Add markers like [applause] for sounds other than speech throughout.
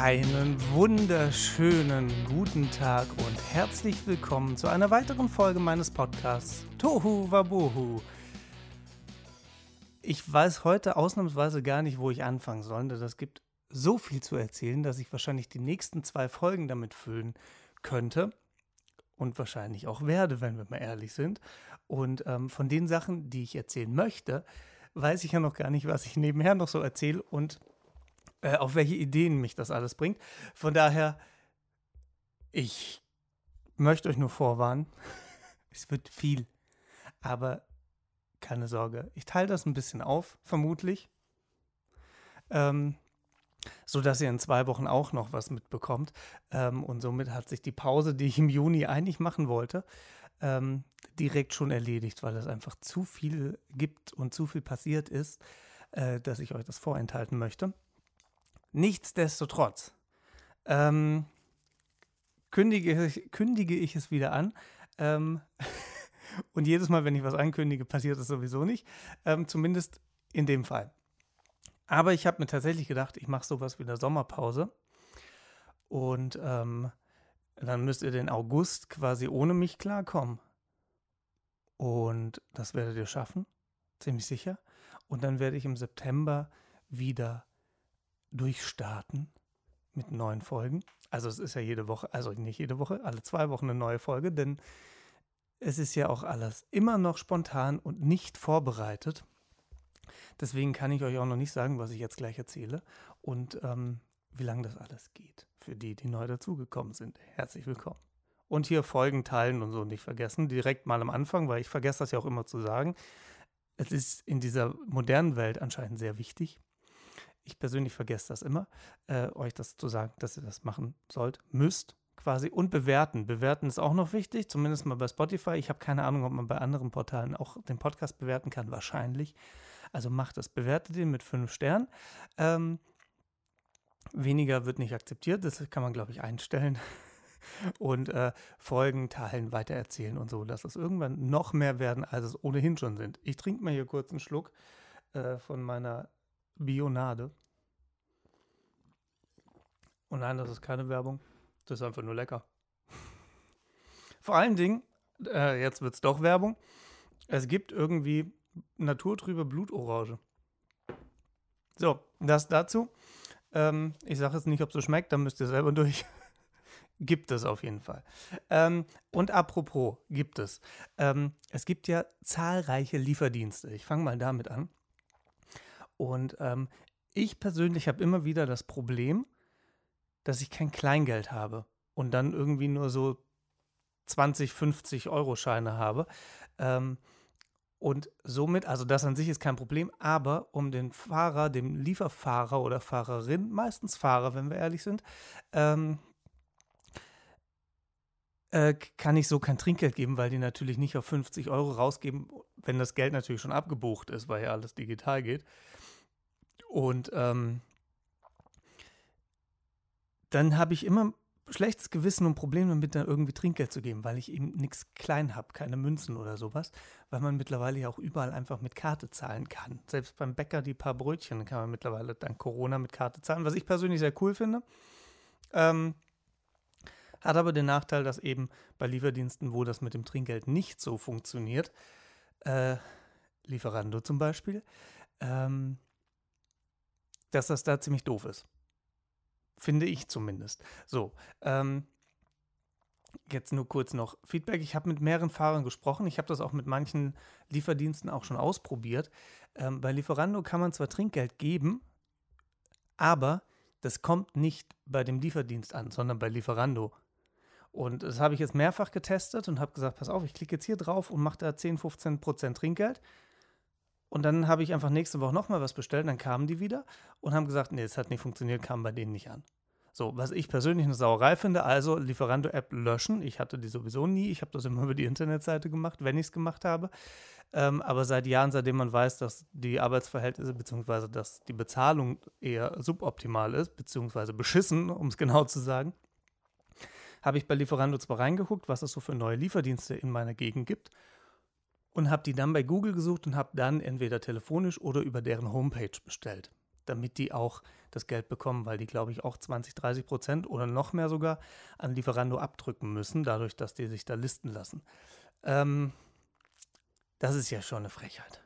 Einen wunderschönen guten Tag und herzlich willkommen zu einer weiteren Folge meines Podcasts Tohu Wabohu. Ich weiß heute ausnahmsweise gar nicht, wo ich anfangen soll, denn es gibt so viel zu erzählen, dass ich wahrscheinlich die nächsten zwei Folgen damit füllen könnte und wahrscheinlich auch werde, wenn wir mal ehrlich sind. Und ähm, von den Sachen, die ich erzählen möchte, weiß ich ja noch gar nicht, was ich nebenher noch so erzähle und äh, auf welche Ideen mich das alles bringt. Von daher, ich möchte euch nur vorwarnen, [laughs] es wird viel, aber keine Sorge, ich teile das ein bisschen auf, vermutlich. Ähm, so dass ihr in zwei Wochen auch noch was mitbekommt. Ähm, und somit hat sich die Pause, die ich im Juni eigentlich machen wollte, ähm, direkt schon erledigt, weil es einfach zu viel gibt und zu viel passiert ist, äh, dass ich euch das vorenthalten möchte. Nichtsdestotrotz ähm, kündige, kündige ich es wieder an. Ähm, [laughs] und jedes Mal, wenn ich was ankündige, passiert es sowieso nicht. Ähm, zumindest in dem Fall. Aber ich habe mir tatsächlich gedacht, ich mache sowas wie eine Sommerpause. Und ähm, dann müsst ihr den August quasi ohne mich klarkommen. Und das werdet ihr schaffen, ziemlich sicher. Und dann werde ich im September wieder durchstarten mit neuen Folgen. Also es ist ja jede Woche, also nicht jede Woche, alle zwei Wochen eine neue Folge, denn es ist ja auch alles immer noch spontan und nicht vorbereitet. Deswegen kann ich euch auch noch nicht sagen, was ich jetzt gleich erzähle und ähm, wie lange das alles geht. Für die, die neu dazugekommen sind. Herzlich willkommen. Und hier Folgen teilen und so nicht vergessen. Direkt mal am Anfang, weil ich vergesse das ja auch immer zu sagen. Es ist in dieser modernen Welt anscheinend sehr wichtig. Ich persönlich vergesse das immer, äh, euch das zu sagen, dass ihr das machen sollt, müsst quasi und bewerten. Bewerten ist auch noch wichtig, zumindest mal bei Spotify. Ich habe keine Ahnung, ob man bei anderen Portalen auch den Podcast bewerten kann. Wahrscheinlich. Also macht das. Bewertet ihn mit fünf Sternen. Ähm, weniger wird nicht akzeptiert. Das kann man, glaube ich, einstellen. [laughs] Und äh, Folgen teilen, weitererzählen und so, dass es irgendwann noch mehr werden, als es ohnehin schon sind. Ich trinke mal hier kurz einen Schluck äh, von meiner Bionade. Und nein, das ist keine Werbung. Das ist einfach nur lecker. [laughs] Vor allen Dingen, äh, jetzt wird es doch Werbung. Es gibt irgendwie naturtrübe Blutorange. So, das dazu. Ähm, ich sage jetzt nicht, ob es so schmeckt, dann müsst ihr selber [laughs] durch. gibt es auf jeden Fall. Ähm, und apropos, gibt es. Ähm, es gibt ja zahlreiche Lieferdienste. Ich fange mal damit an. Und ähm, ich persönlich habe immer wieder das Problem, dass ich kein Kleingeld habe und dann irgendwie nur so 20, 50 Euro Scheine habe. Ähm, und somit, also das an sich ist kein Problem, aber um den Fahrer, dem Lieferfahrer oder Fahrerin, meistens Fahrer, wenn wir ehrlich sind, ähm, äh, kann ich so kein Trinkgeld geben, weil die natürlich nicht auf 50 Euro rausgeben, wenn das Geld natürlich schon abgebucht ist, weil ja alles digital geht. Und ähm, dann habe ich immer schlechtes Gewissen und Probleme damit, da irgendwie Trinkgeld zu geben, weil ich eben nichts klein habe, keine Münzen oder sowas, weil man mittlerweile ja auch überall einfach mit Karte zahlen kann. Selbst beim Bäcker die paar Brötchen kann man mittlerweile dank Corona mit Karte zahlen, was ich persönlich sehr cool finde. Ähm, hat aber den Nachteil, dass eben bei Lieferdiensten, wo das mit dem Trinkgeld nicht so funktioniert, äh, Lieferando zum Beispiel, ähm, dass das da ziemlich doof ist. Finde ich zumindest. So, ähm, jetzt nur kurz noch Feedback. Ich habe mit mehreren Fahrern gesprochen. Ich habe das auch mit manchen Lieferdiensten auch schon ausprobiert. Ähm, bei Lieferando kann man zwar Trinkgeld geben, aber das kommt nicht bei dem Lieferdienst an, sondern bei Lieferando. Und das habe ich jetzt mehrfach getestet und habe gesagt, pass auf, ich klicke jetzt hier drauf und mache da 10, 15 Prozent Trinkgeld. Und dann habe ich einfach nächste Woche nochmal was bestellt, dann kamen die wieder und haben gesagt, nee, es hat nicht funktioniert, kam bei denen nicht an. So, was ich persönlich eine Sauerei finde, also Lieferando-App löschen. Ich hatte die sowieso nie. Ich habe das immer [laughs] über die Internetseite gemacht, wenn ich es gemacht habe. Ähm, aber seit Jahren, seitdem man weiß, dass die Arbeitsverhältnisse bzw. dass die Bezahlung eher suboptimal ist, beziehungsweise beschissen, [laughs] um es genau zu sagen, habe ich bei Lieferando zwar reingeguckt, was es so für neue Lieferdienste in meiner Gegend gibt und habe die dann bei Google gesucht und habe dann entweder telefonisch oder über deren Homepage bestellt. damit die auch das Geld bekommen, weil die, glaube ich, auch 20, 30 Prozent oder noch mehr sogar an Lieferando abdrücken müssen, dadurch, dass die sich da listen lassen. Ähm, das ist ja schon eine Frechheit.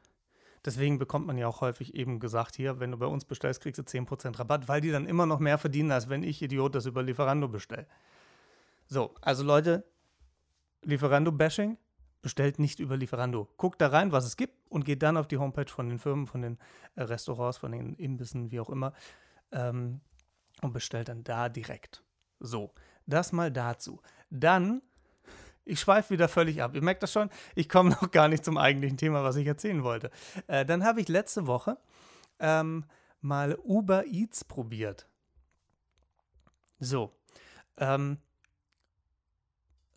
Deswegen bekommt man ja auch häufig eben gesagt, hier, wenn du bei uns bestellst, kriegst du 10% Rabatt, weil die dann immer noch mehr verdienen, als wenn ich, Idiot, das über Lieferando bestelle. So, also Leute, Lieferando-Bashing, bestellt nicht über Lieferando. Guckt da rein, was es gibt und geht dann auf die Homepage von den Firmen, von den äh, Restaurants, von den Imbissen, wie auch immer, ähm, und bestellt dann da direkt. So, das mal dazu. Dann ich schweife wieder völlig ab. Ihr merkt das schon, ich komme [laughs] noch gar nicht zum eigentlichen Thema, was ich erzählen wollte. Äh, dann habe ich letzte Woche ähm, mal Uber Eats probiert. So. Ähm,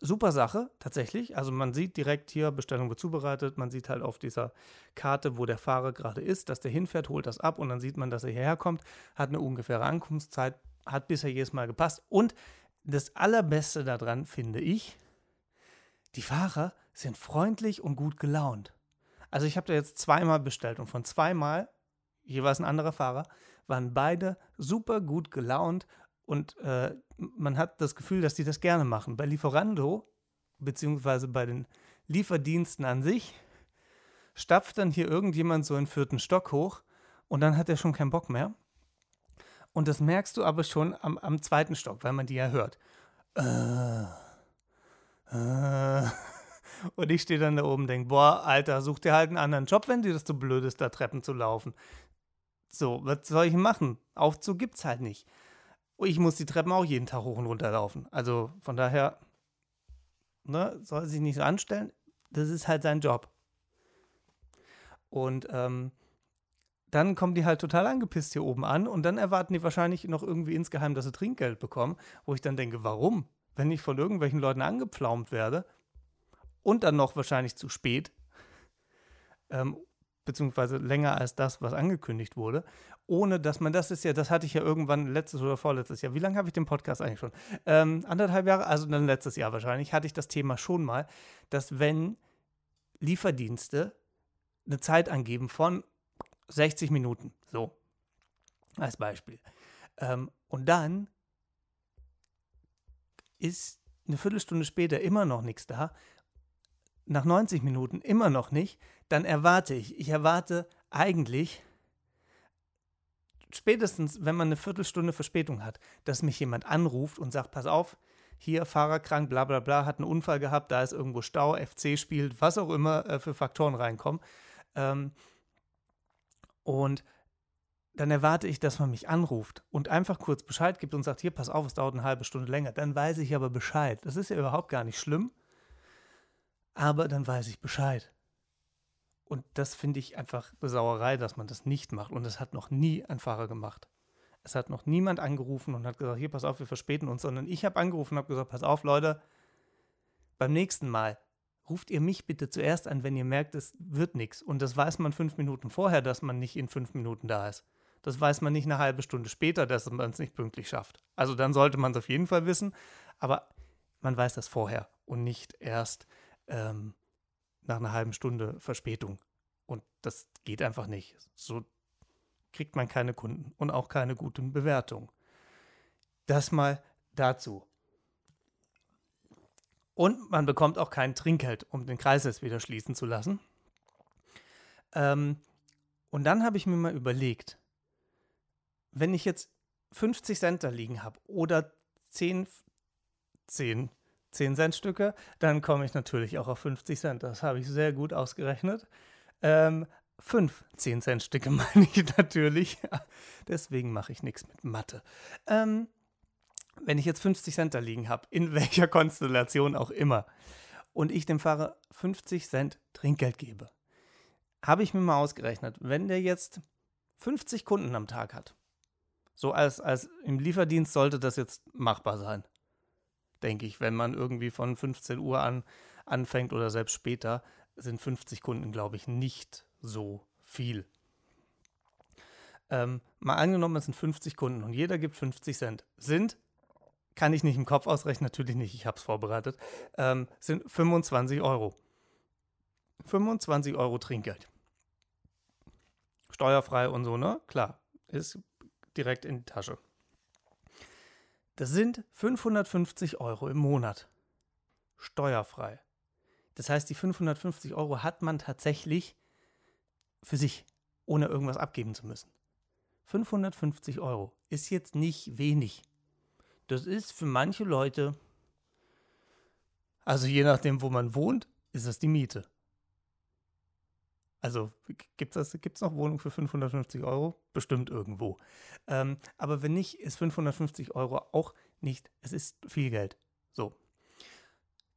super Sache, tatsächlich. Also man sieht direkt hier, Bestellung wird zubereitet. Man sieht halt auf dieser Karte, wo der Fahrer gerade ist, dass der hinfährt, holt das ab und dann sieht man, dass er hierher kommt, hat eine ungefähre Ankunftszeit, hat bisher jedes Mal gepasst. Und das Allerbeste daran finde ich, die Fahrer sind freundlich und gut gelaunt. Also ich habe da jetzt zweimal bestellt und von zweimal, jeweils ein anderer Fahrer, waren beide super gut gelaunt und äh, man hat das Gefühl, dass die das gerne machen. Bei Lieferando, beziehungsweise bei den Lieferdiensten an sich, stapft dann hier irgendjemand so in vierten Stock hoch und dann hat er schon keinen Bock mehr. Und das merkst du aber schon am, am zweiten Stock, weil man die ja hört. Äh äh. [laughs] Und ich stehe dann da oben und denke, boah, Alter, such dir halt einen anderen Job, wenn dir das so blöd ist, da Treppen zu laufen. So, was soll ich machen? Aufzug gibt's halt nicht. Ich muss die Treppen auch jeden Tag hoch und runter laufen. Also von daher, ne, soll sich nicht so anstellen. Das ist halt sein Job. Und ähm, dann kommen die halt total angepisst hier oben an und dann erwarten die wahrscheinlich noch irgendwie insgeheim, dass sie Trinkgeld bekommen, wo ich dann denke, warum? wenn ich von irgendwelchen Leuten angepflaumt werde und dann noch wahrscheinlich zu spät, ähm, beziehungsweise länger als das, was angekündigt wurde, ohne dass man, das ist ja, das hatte ich ja irgendwann letztes oder vorletztes Jahr, wie lange habe ich den Podcast eigentlich schon? Ähm, anderthalb Jahre, also dann letztes Jahr wahrscheinlich, hatte ich das Thema schon mal, dass wenn Lieferdienste eine Zeit angeben von 60 Minuten, so als Beispiel, ähm, und dann ist eine Viertelstunde später immer noch nichts da, nach 90 Minuten immer noch nicht, dann erwarte ich, ich erwarte eigentlich, spätestens wenn man eine Viertelstunde Verspätung hat, dass mich jemand anruft und sagt, pass auf, hier Fahrer krank, bla bla bla, hat einen Unfall gehabt, da ist irgendwo Stau, FC spielt, was auch immer äh, für Faktoren reinkommen. Ähm, und dann erwarte ich, dass man mich anruft und einfach kurz Bescheid gibt und sagt, hier, pass auf, es dauert eine halbe Stunde länger. Dann weiß ich aber Bescheid. Das ist ja überhaupt gar nicht schlimm, aber dann weiß ich Bescheid. Und das finde ich einfach eine Sauerei, dass man das nicht macht. Und das hat noch nie ein Fahrer gemacht. Es hat noch niemand angerufen und hat gesagt, hier, pass auf, wir verspäten uns, sondern ich habe angerufen und habe gesagt, pass auf, Leute, beim nächsten Mal ruft ihr mich bitte zuerst an, wenn ihr merkt, es wird nichts. Und das weiß man fünf Minuten vorher, dass man nicht in fünf Minuten da ist. Das weiß man nicht eine halbe Stunde später, dass man es nicht pünktlich schafft. Also dann sollte man es auf jeden Fall wissen, aber man weiß das vorher und nicht erst ähm, nach einer halben Stunde Verspätung. Und das geht einfach nicht. So kriegt man keine Kunden und auch keine guten Bewertungen. Das mal dazu. Und man bekommt auch kein Trinkgeld, um den Kreis jetzt wieder schließen zu lassen. Ähm, und dann habe ich mir mal überlegt, wenn ich jetzt 50 Cent da liegen habe oder 10, 10, 10 Cent Stücke, dann komme ich natürlich auch auf 50 Cent. Das habe ich sehr gut ausgerechnet. Ähm, 5 10 Cent Stücke meine ich natürlich. Deswegen mache ich nichts mit Mathe. Ähm, wenn ich jetzt 50 Cent da liegen habe, in [laughs] welcher Konstellation auch immer, und ich dem Fahrer 50 Cent Trinkgeld gebe, habe ich mir mal ausgerechnet, wenn der jetzt 50 Kunden am Tag hat, so als, als im Lieferdienst sollte das jetzt machbar sein. Denke ich, wenn man irgendwie von 15 Uhr an anfängt oder selbst später, sind 50 Kunden, glaube ich, nicht so viel. Ähm, mal angenommen, es sind 50 Kunden und jeder gibt 50 Cent. Sind, kann ich nicht im Kopf ausrechnen, natürlich nicht, ich habe es vorbereitet, ähm, sind 25 Euro. 25 Euro Trinkgeld. Steuerfrei und so, ne? Klar, Ist direkt in die Tasche. Das sind 550 Euro im Monat. Steuerfrei. Das heißt, die 550 Euro hat man tatsächlich für sich, ohne irgendwas abgeben zu müssen. 550 Euro ist jetzt nicht wenig. Das ist für manche Leute, also je nachdem, wo man wohnt, ist das die Miete. Also gibt es gibt's noch Wohnungen für 550 Euro? Bestimmt irgendwo. Ähm, aber wenn nicht, ist 550 Euro auch nicht, es ist viel Geld. So.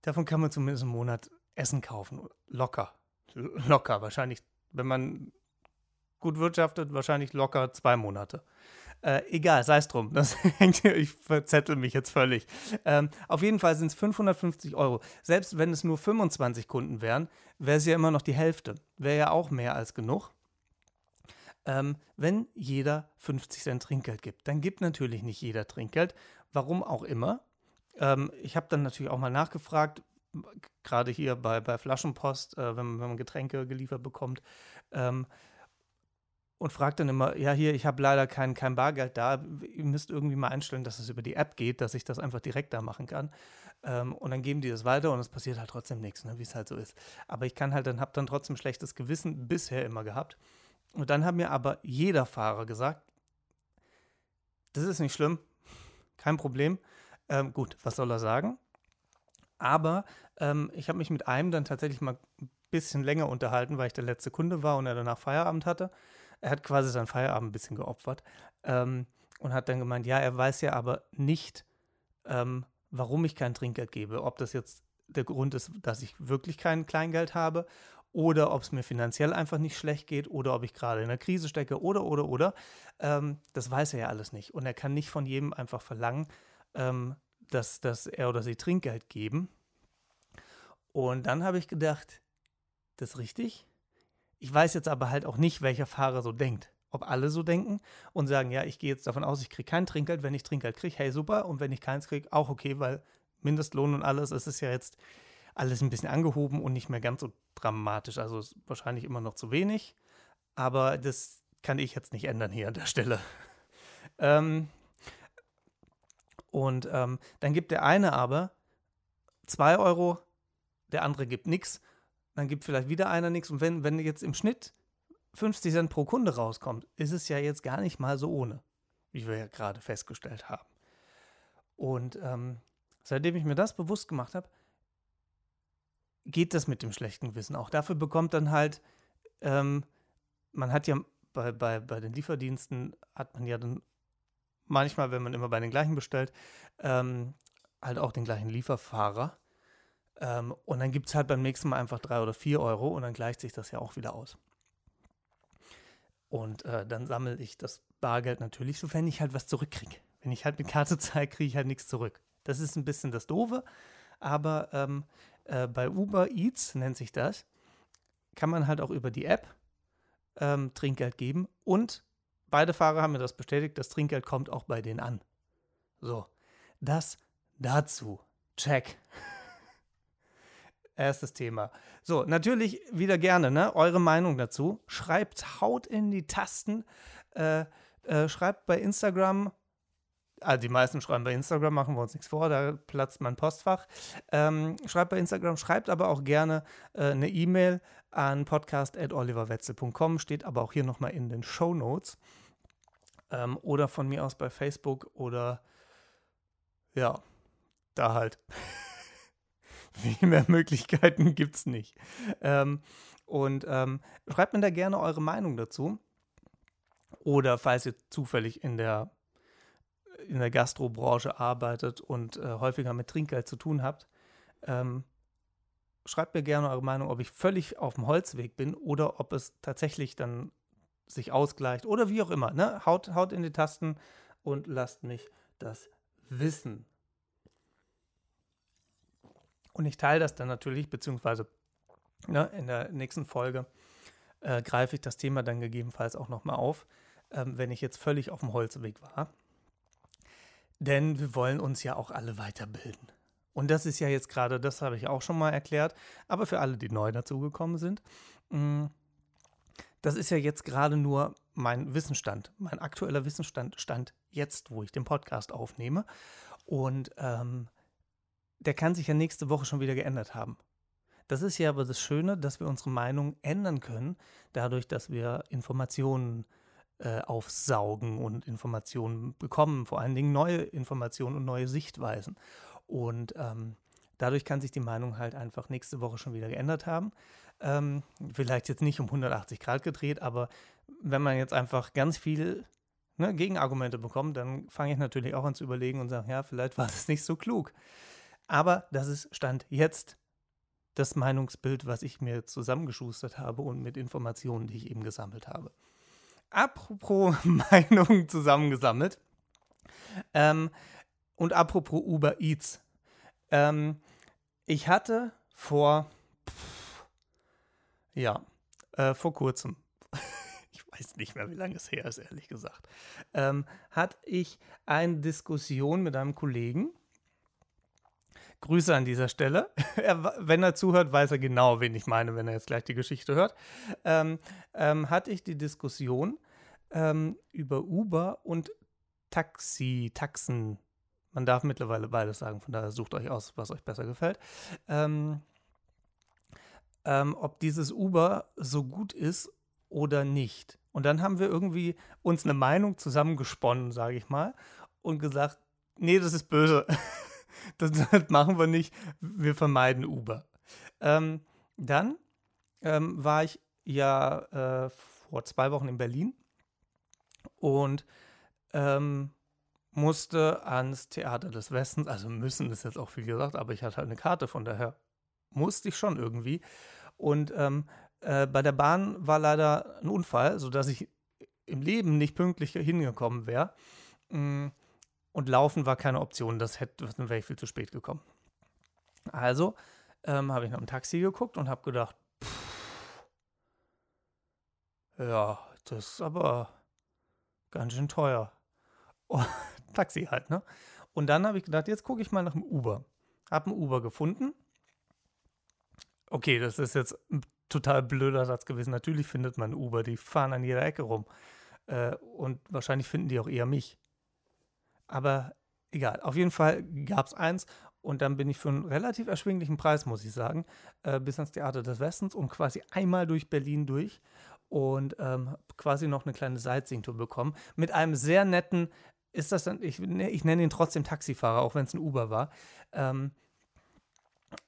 Davon kann man zumindest im Monat Essen kaufen. Locker. Locker. Wahrscheinlich, wenn man gut wirtschaftet, wahrscheinlich locker zwei Monate. Äh, egal, sei es drum. [laughs] Das ich verzettel mich jetzt völlig. Ähm, auf jeden Fall sind es 550 Euro. Selbst wenn es nur 25 Kunden wären, wäre es ja immer noch die Hälfte. Wäre ja auch mehr als genug. Ähm, wenn jeder 50 Cent Trinkgeld gibt, dann gibt natürlich nicht jeder Trinkgeld. Warum auch immer. Ähm, ich habe dann natürlich auch mal nachgefragt, gerade hier bei, bei Flaschenpost, äh, wenn, wenn, man Getränke geliefert bekommt. Ähm, und fragt dann immer, ja, hier, ich habe leider kein, kein Bargeld da. Ihr müsst irgendwie mal einstellen, dass es über die App geht, dass ich das einfach direkt da machen kann. Ähm, und dann geben die das weiter und es passiert halt trotzdem nichts, ne, wie es halt so ist. Aber ich kann halt dann, habe dann trotzdem schlechtes Gewissen bisher immer gehabt. Und dann hat mir aber jeder Fahrer gesagt, das ist nicht schlimm, kein Problem. Ähm, gut, was soll er sagen? Aber ähm, ich habe mich mit einem dann tatsächlich mal ein bisschen länger unterhalten, weil ich der letzte Kunde war und er danach Feierabend hatte. Er hat quasi seinen Feierabend ein bisschen geopfert ähm, und hat dann gemeint, ja, er weiß ja aber nicht, ähm, warum ich kein Trinkgeld gebe. Ob das jetzt der Grund ist, dass ich wirklich kein Kleingeld habe oder ob es mir finanziell einfach nicht schlecht geht oder ob ich gerade in einer Krise stecke oder, oder, oder. Ähm, das weiß er ja alles nicht. Und er kann nicht von jedem einfach verlangen, ähm, dass, dass er oder sie Trinkgeld geben. Und dann habe ich gedacht, das ist richtig. Ich weiß jetzt aber halt auch nicht, welcher Fahrer so denkt. Ob alle so denken und sagen, ja, ich gehe jetzt davon aus, ich kriege kein Trinkgeld. Wenn ich Trinkgeld kriege, hey, super. Und wenn ich keins kriege, auch okay, weil Mindestlohn und alles, es ist ja jetzt alles ein bisschen angehoben und nicht mehr ganz so dramatisch. Also wahrscheinlich immer noch zu wenig. Aber das kann ich jetzt nicht ändern hier an der Stelle. [laughs] ähm, und ähm, dann gibt der eine aber 2 Euro, der andere gibt nichts dann gibt vielleicht wieder einer nichts. Und wenn, wenn jetzt im Schnitt 50 Cent pro Kunde rauskommt, ist es ja jetzt gar nicht mal so ohne, wie wir ja gerade festgestellt haben. Und ähm, seitdem ich mir das bewusst gemacht habe, geht das mit dem schlechten Gewissen auch. Dafür bekommt dann halt, ähm, man hat ja bei, bei, bei den Lieferdiensten, hat man ja dann manchmal, wenn man immer bei den gleichen bestellt, ähm, halt auch den gleichen Lieferfahrer. Ähm, und dann gibt es halt beim nächsten Mal einfach drei oder vier Euro und dann gleicht sich das ja auch wieder aus. Und äh, dann sammle ich das Bargeld natürlich, sofern ich halt was zurückkriege. Wenn ich halt eine Karte [laughs] zahle, kriege ich halt nichts zurück. Das ist ein bisschen das Doofe, aber ähm, äh, bei Uber Eats nennt sich das, kann man halt auch über die App ähm, Trinkgeld geben und beide Fahrer haben mir das bestätigt, das Trinkgeld kommt auch bei denen an. So, das dazu. Check. [laughs] Erstes Thema. So, natürlich wieder gerne, ne? Eure Meinung dazu. Schreibt, haut in die Tasten. Äh, äh, schreibt bei Instagram. Also die meisten schreiben bei Instagram, machen wir uns nichts vor, da platzt mein Postfach. Ähm, schreibt bei Instagram, schreibt aber auch gerne äh, eine E-Mail an podcast.oliverwetzel.com, steht aber auch hier nochmal in den Show Notes. Ähm, oder von mir aus bei Facebook oder ja, da halt. [laughs] Viel mehr Möglichkeiten [laughs] gibt es nicht. Ähm, und ähm, schreibt mir da gerne eure Meinung dazu. Oder falls ihr zufällig in der, in der Gastrobranche arbeitet und äh, häufiger mit Trinkgeld zu tun habt, ähm, schreibt mir gerne eure Meinung, ob ich völlig auf dem Holzweg bin oder ob es tatsächlich dann sich ausgleicht oder wie auch immer. Ne? Haut, haut in die Tasten und lasst mich das wissen. Und ich teile das dann natürlich, beziehungsweise ne, in der nächsten Folge äh, greife ich das Thema dann gegebenenfalls auch nochmal auf, ähm, wenn ich jetzt völlig auf dem Holzweg war. Denn wir wollen uns ja auch alle weiterbilden. Und das ist ja jetzt gerade, das habe ich auch schon mal erklärt, aber für alle, die neu dazugekommen sind, mm, das ist ja jetzt gerade nur mein Wissensstand, mein aktueller Wissensstand stand jetzt, wo ich den Podcast aufnehme. Und ähm, der kann sich ja nächste Woche schon wieder geändert haben. Das ist ja aber das Schöne, dass wir unsere Meinung ändern können, dadurch, dass wir Informationen äh, aufsaugen und Informationen bekommen, vor allen Dingen neue Informationen und neue Sichtweisen. Und ähm, dadurch kann sich die Meinung halt einfach nächste Woche schon wieder geändert haben. Ähm, vielleicht jetzt nicht um 180 Grad gedreht, aber wenn man jetzt einfach ganz viel ne, Gegenargumente bekommt, dann fange ich natürlich auch an zu überlegen und sage, ja, vielleicht war es nicht so klug. Aber das ist Stand jetzt das Meinungsbild, was ich mir zusammengeschustert habe und mit Informationen, die ich eben gesammelt habe. Apropos [laughs] Meinungen zusammengesammelt ähm, und apropos Uber Eats. Ähm, ich hatte vor, pff, ja, äh, vor kurzem, [laughs] ich weiß nicht mehr, wie lange es her ist, ehrlich gesagt, ähm, hatte ich eine Diskussion mit einem Kollegen, Grüße an dieser Stelle. [laughs] Er, wenn er zuhört, weiß er genau, wen ich meine, wenn er jetzt gleich die Geschichte hört. Ähm, ähm, hatte ich die Diskussion ähm, über Uber und Taxi, Taxen. Man darf mittlerweile beides sagen, von daher sucht euch aus, was euch besser gefällt. Ähm, ähm, ob dieses Uber so gut ist oder nicht. Und dann haben wir irgendwie uns eine Meinung zusammengesponnen, sage ich mal, und gesagt, nee, das ist böse. [laughs] das, [laughs] das, machen wir nicht. Wir vermeiden Uber. Ähm, dann ähm, war ich ja äh, vor zwei Wochen in Berlin und ähm, musste ans Theater des Westens, also müssen ist jetzt auch viel gesagt, aber ich hatte halt eine Karte, von daher musste ich schon irgendwie. Und ähm, äh, bei der Bahn war leider ein Unfall, sodass ich im Leben nicht pünktlich hingekommen wäre. Und laufen war keine Option, das hätte, wäre ich viel zu spät gekommen. Also ähm, habe ich nach dem Taxi geguckt und habe gedacht, pff, ja, das ist aber ganz schön teuer. Oh, [laughs] Taxi halt, ne? Und dann habe ich gedacht, jetzt gucke ich mal nach dem Uber. Habe ein Uber gefunden. Okay, das ist jetzt ein total blöder Satz gewesen. Natürlich findet man Uber, die fahren an jeder Ecke rum. Äh, und wahrscheinlich finden die auch eher mich. Aber egal, auf jeden Fall gab es eins und dann bin ich für einen relativ erschwinglichen Preis, muss ich sagen, äh, bis ans Theater des Westens und quasi einmal durch Berlin durch und ähm, quasi noch eine kleine Sightseeing-Tour bekommen. Mit einem sehr netten, ist das dann, ich, ne, ich nenne ihn trotzdem Taxifahrer, auch wenn es ein Uber war. Ähm,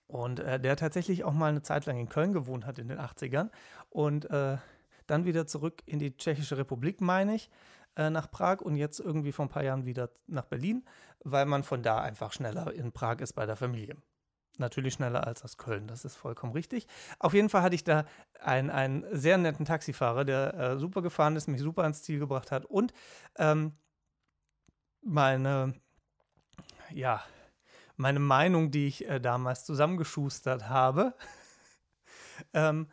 und äh, der tatsächlich auch mal eine Zeit lang in Köln gewohnt hat in den 80ern und äh, dann wieder zurück in die Tschechische Republik, meine ich, äh, nach Prag und jetzt irgendwie vor ein paar Jahren wieder nach Berlin, weil man von da einfach schneller in Prag ist bei der Familie. Natürlich schneller als aus Köln, das ist vollkommen richtig. Auf jeden Fall hatte ich da einen, einen sehr netten Taxifahrer, der äh, super gefahren ist, mich super ans Ziel gebracht hat und ähm, meine, ja, meine Meinung, die ich äh, damals zusammengeschustert habe, [laughs] ähm,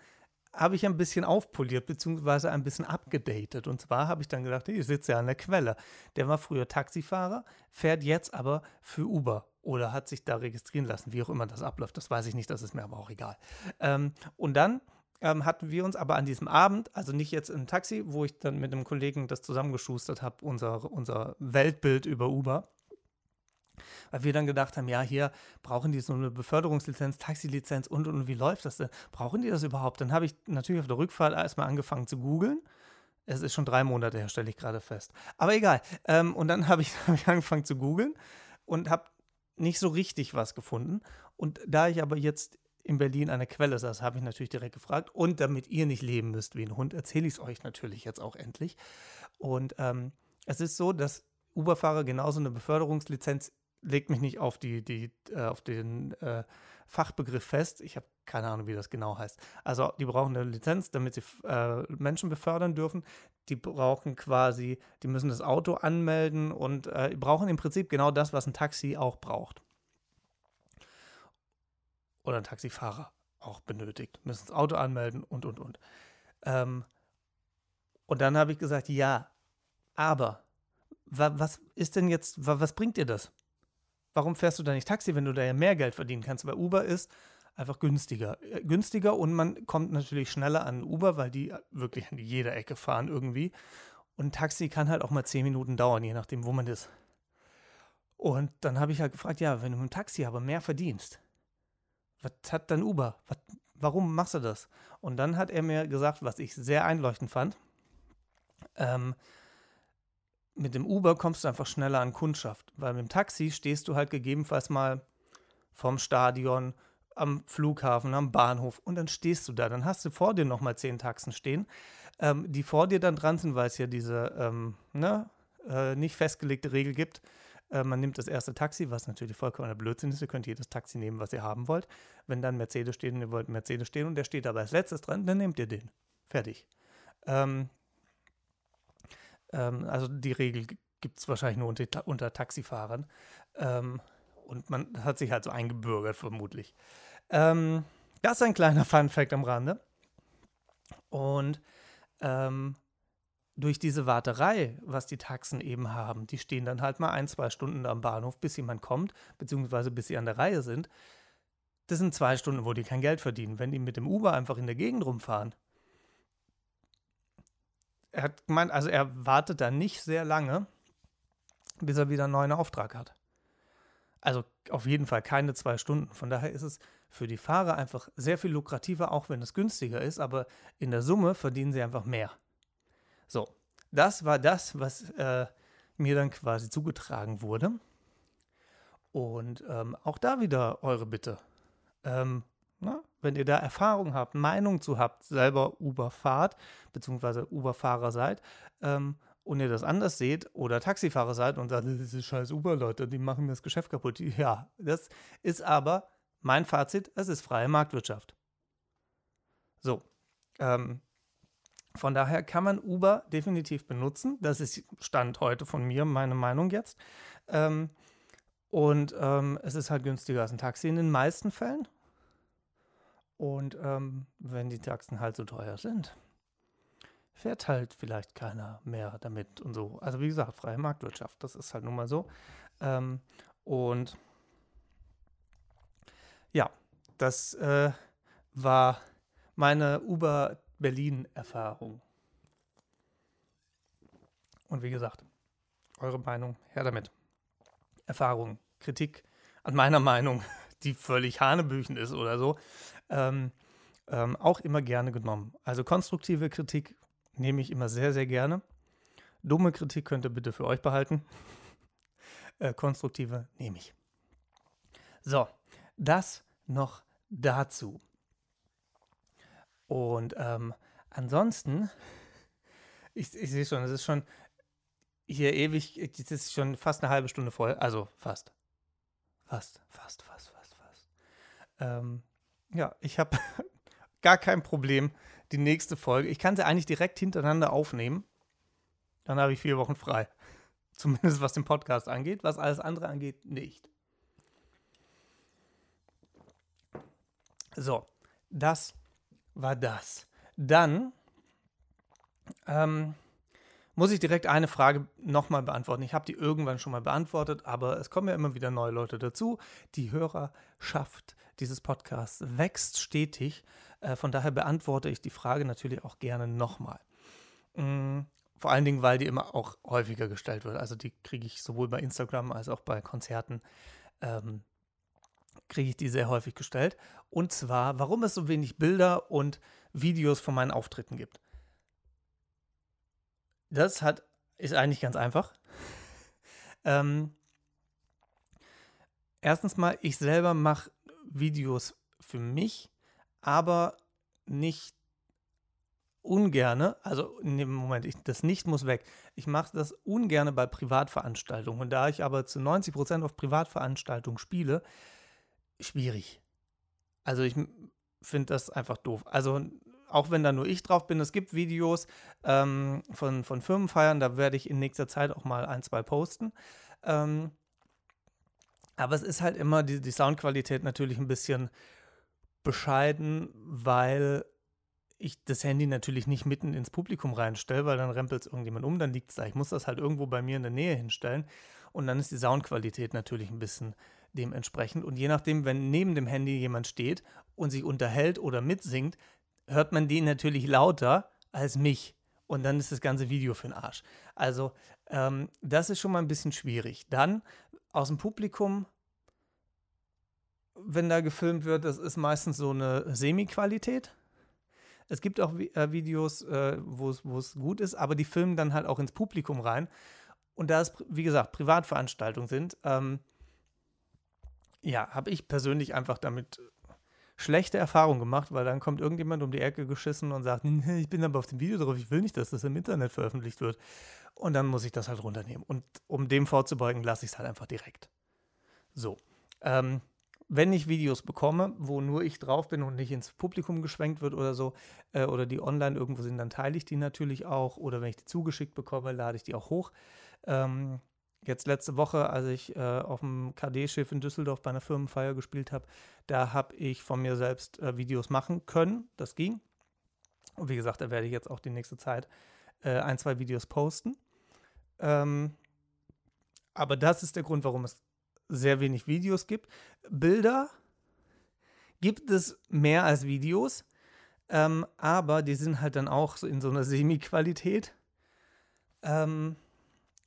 habe ich ein bisschen aufpoliert, beziehungsweise ein bisschen abgedatet. Und zwar habe ich dann gedacht, ich sitze ja an der Quelle. Der war früher Taxifahrer, fährt jetzt aber für Uber oder hat sich da registrieren lassen, wie auch immer das abläuft. Das weiß ich nicht, das ist mir aber auch egal. Ähm, und dann ähm, hatten wir uns aber an diesem Abend, also nicht jetzt im Taxi, wo ich dann mit einem Kollegen das zusammengeschustert habe, unser, unser Weltbild über Uber, weil wir dann gedacht haben, ja, hier brauchen die so eine Beförderungslizenz, Taxilizenz und, und, und wie läuft das denn? Brauchen die das überhaupt? Dann habe ich natürlich auf der Rückfahrt erstmal angefangen zu googeln. Es ist schon drei Monate her, stelle ich gerade fest. Aber egal. Ähm, und dann [laughs] habe ich, hab ich angefangen zu googeln und habe nicht so richtig was gefunden. Und da ich aber jetzt in Berlin eine Quelle saß, habe ich natürlich direkt gefragt. Und damit ihr nicht leben müsst wie ein Hund, erzähle ich es euch natürlich jetzt auch endlich. Und ähm, es ist so, dass Uber-Fahrer genauso eine Beförderungslizenz legt mich nicht auf, die, die, äh, auf den äh, Fachbegriff fest. Ich habe keine Ahnung, wie das genau heißt. Also die brauchen eine Lizenz, damit sie äh, Menschen befördern dürfen. Die brauchen quasi, die müssen das Auto anmelden und äh, brauchen im Prinzip genau das, was ein Taxi auch braucht. Oder ein Taxifahrer auch benötigt. Müssen das Auto anmelden und, und, und. Ähm, und dann habe ich gesagt, ja, aber was ist denn jetzt, was bringt dir das? Warum fährst du da nicht Taxi, wenn du da ja mehr Geld verdienen kannst? Weil Uber ist einfach günstiger. Äh, günstiger und man kommt natürlich schneller an Uber, weil die wirklich an jeder Ecke fahren irgendwie. Und Taxi kann halt auch mal zehn Minuten dauern, je nachdem, wo man ist. Und dann habe ich halt gefragt, ja, wenn du mit dem Taxi aber mehr verdienst, was hat dann Uber? Was, warum machst du das? Und dann hat er mir gesagt, was ich sehr einleuchtend fand, ähm, mit dem Uber kommst du einfach schneller an Kundschaft, weil mit dem Taxi stehst du halt gegebenenfalls mal vom Stadion, am Flughafen, am Bahnhof und dann stehst du da. Dann hast du vor dir nochmal zehn Taxen stehen, ähm, die vor dir dann dran sind, weil es ja diese ähm, ne, äh, nicht festgelegte Regel gibt. Äh, man nimmt das erste Taxi, was natürlich vollkommener Blödsinn ist. Ihr könnt jedes Taxi nehmen, was ihr haben wollt. Wenn dann Mercedes steht und ihr wollt Mercedes stehen und der steht aber als letztes dran, dann nehmt ihr den. Fertig. Ähm, ähm, also die Regel gibt es wahrscheinlich nur unter, unter Taxifahrern. Ähm, und man hat sich halt so eingebürgert, vermutlich. Ähm, das ist ein kleiner [laughs] Fun-Fact am Rande. Und ähm, durch diese Warterei, was die Taxen eben haben, die stehen dann halt mal ein, zwei Stunden am Bahnhof, bis jemand kommt, beziehungsweise bis sie an der Reihe sind. Das sind zwei Stunden, wo die kein Geld verdienen. Wenn die mit dem Uber einfach in der Gegend rumfahren, er hat gemeint, also er wartet da nicht sehr lange, bis er wieder einen neuen Auftrag hat. Also auf jeden Fall keine zwei Stunden. Von daher ist es für die Fahrer einfach sehr viel lukrativer, auch wenn es günstiger ist, aber in der Summe verdienen sie einfach mehr. So, das war das, was äh, mir dann quasi zugetragen wurde. Und ähm, auch da wieder eure Bitte. Ähm, wenn ihr da Erfahrung habt, Meinung zu habt, selber Uber fahrt, beziehungsweise Uber-Fahrer seid, ähm, und ihr das anders seht oder Taxifahrer seid und sagt, ist scheiß Uber-Leute, die machen mir das Geschäft kaputt. [laughs] Ja, das ist aber mein Fazit, es ist freie Marktwirtschaft. So, ähm, von daher kann man Uber definitiv benutzen. Das ist Stand heute von mir, meine Meinung jetzt. Ähm, und ähm, es ist halt günstiger als ein Taxi in den meisten Fällen. Und ähm, wenn die Taxen halt so teuer sind, fährt halt vielleicht keiner mehr damit und so. Also wie gesagt, freie Marktwirtschaft, das ist halt nun mal so. Ähm, und ja, das äh, war meine Uber Berlin-Erfahrung. Und wie gesagt, eure Meinung, her damit. Erfahrung, Kritik an meiner Meinung, [laughs] die völlig Hanebüchen ist oder so, ähm, ähm, auch immer gerne genommen. Also konstruktive Kritik nehme ich immer sehr, sehr gerne. Dumme Kritik könnt ihr bitte für euch behalten. [laughs] äh, konstruktive nehme ich. So, das noch dazu. Und ähm, ansonsten, [laughs] ich, ich sehe schon, es ist schon hier ewig, es ist schon fast eine halbe Stunde voll. Also fast. Fast, fast, fast, fast, fast. Ähm, ja, ich habe [laughs] gar kein Problem, die nächste Folge. Ich kann sie eigentlich direkt hintereinander aufnehmen. Dann habe ich vier Wochen frei. [laughs] Zumindest was den Podcast angeht. Was alles andere angeht, nicht. So, das war das. Dann ähm, muss ich direkt eine Frage nochmal beantworten. Ich habe die irgendwann schon mal beantwortet, aber es kommen ja immer wieder neue Leute dazu. Die Hörerschaft dieses Podcasts wächst stetig. Äh, von daher beantworte ich die Frage natürlich auch gerne nochmal. Mm, vor allen Dingen, weil die immer auch häufiger gestellt wird. Also die kriege ich sowohl bei Instagram als auch bei Konzerten. Ähm, kriege ich die sehr häufig gestellt. Und zwar, warum es so wenig Bilder und Videos von meinen Auftritten gibt. Das hat, ist eigentlich ganz einfach. ähm, erstens mal, ich selber mache Videos für mich, aber nicht ungerne, also in Moment, ich, das nicht muss weg. Ich mache das ungerne bei Privatveranstaltungen. Und da ich aber zu 90% auf Privatveranstaltungen spiele, schwierig. Also ich finde das einfach doof. Also auch wenn da nur ich drauf bin, es gibt Videos ähm, von, von Firmenfeiern, da werde ich in nächster Zeit auch mal ein, zwei posten. Ähm, aber es ist halt immer die, die Soundqualität natürlich ein bisschen bescheiden, weil ich das Handy natürlich nicht mitten ins Publikum reinstelle, weil dann rempelt es irgendjemand um, dann liegt es da. Ich muss das halt irgendwo bei mir in der Nähe hinstellen und dann ist die Soundqualität natürlich ein bisschen dementsprechend. Und je nachdem, wenn neben dem Handy jemand steht und sich unterhält oder mitsingt, hört man den natürlich lauter als mich. und dann ist das ganze Video für den Arsch. Also ähm, das ist schon mal ein bisschen schwierig. Dann aus dem Publikum, wenn da gefilmt wird, das ist meistens so eine Semi-Qualität. Es gibt auch äh, Videos, äh, wo es gut ist, aber die filmen dann halt auch ins Publikum rein. Und da es, wie gesagt, Privatveranstaltungen sind, ähm, ja, habe ich persönlich einfach damit schlechte Erfahrungen gemacht, weil dann kommt irgendjemand um die Ecke geschissen und sagt, ich bin aber auf dem Video drauf, ich will nicht, dass das im Internet veröffentlicht wird. Und dann muss ich das halt runternehmen. Und um dem vorzubeugen, lasse ich es halt einfach direkt. So. Ähm, wenn ich Videos bekomme, wo nur ich drauf bin und nicht ins Publikum geschwenkt wird oder so, äh, oder die online irgendwo sind, dann teile ich die natürlich auch. Oder wenn ich die zugeschickt bekomme, lade ich die auch hoch. Ähm, jetzt letzte Woche, als ich äh, auf dem KD-Schiff in Düsseldorf bei einer Firmenfeier gespielt habe, da habe ich von mir selbst äh, Videos machen können. Das ging. Und wie gesagt, da werde ich jetzt auch die nächste Zeit äh, ein, zwei Videos posten. Ähm, aber das ist der Grund, warum es sehr wenig Videos gibt. Bilder gibt es mehr als Videos, ähm, aber die sind halt dann auch in so einer Semi-Qualität. Ähm,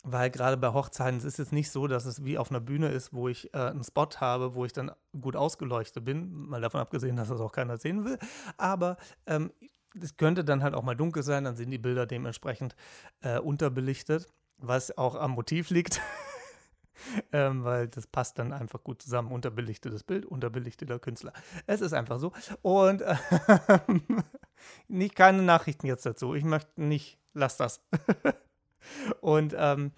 weil gerade bei Hochzeiten ist es jetzt nicht so, dass es wie auf einer Bühne ist, wo ich äh, einen Spot habe, wo ich dann gut ausgeleuchtet bin, mal davon abgesehen, dass das auch keiner sehen will. Aber ähm, es könnte dann halt auch mal dunkel sein, dann sind die Bilder dementsprechend äh, unterbelichtet, was auch am Motiv liegt. [laughs] ähm, weil das passt dann einfach gut zusammen. Unterbelichtetes Bild, unterbelichteter Künstler. Es ist einfach so. Und [laughs] äh, nicht keine Nachrichten jetzt dazu. Ich möchte nicht, lass das. [laughs] Und ähm,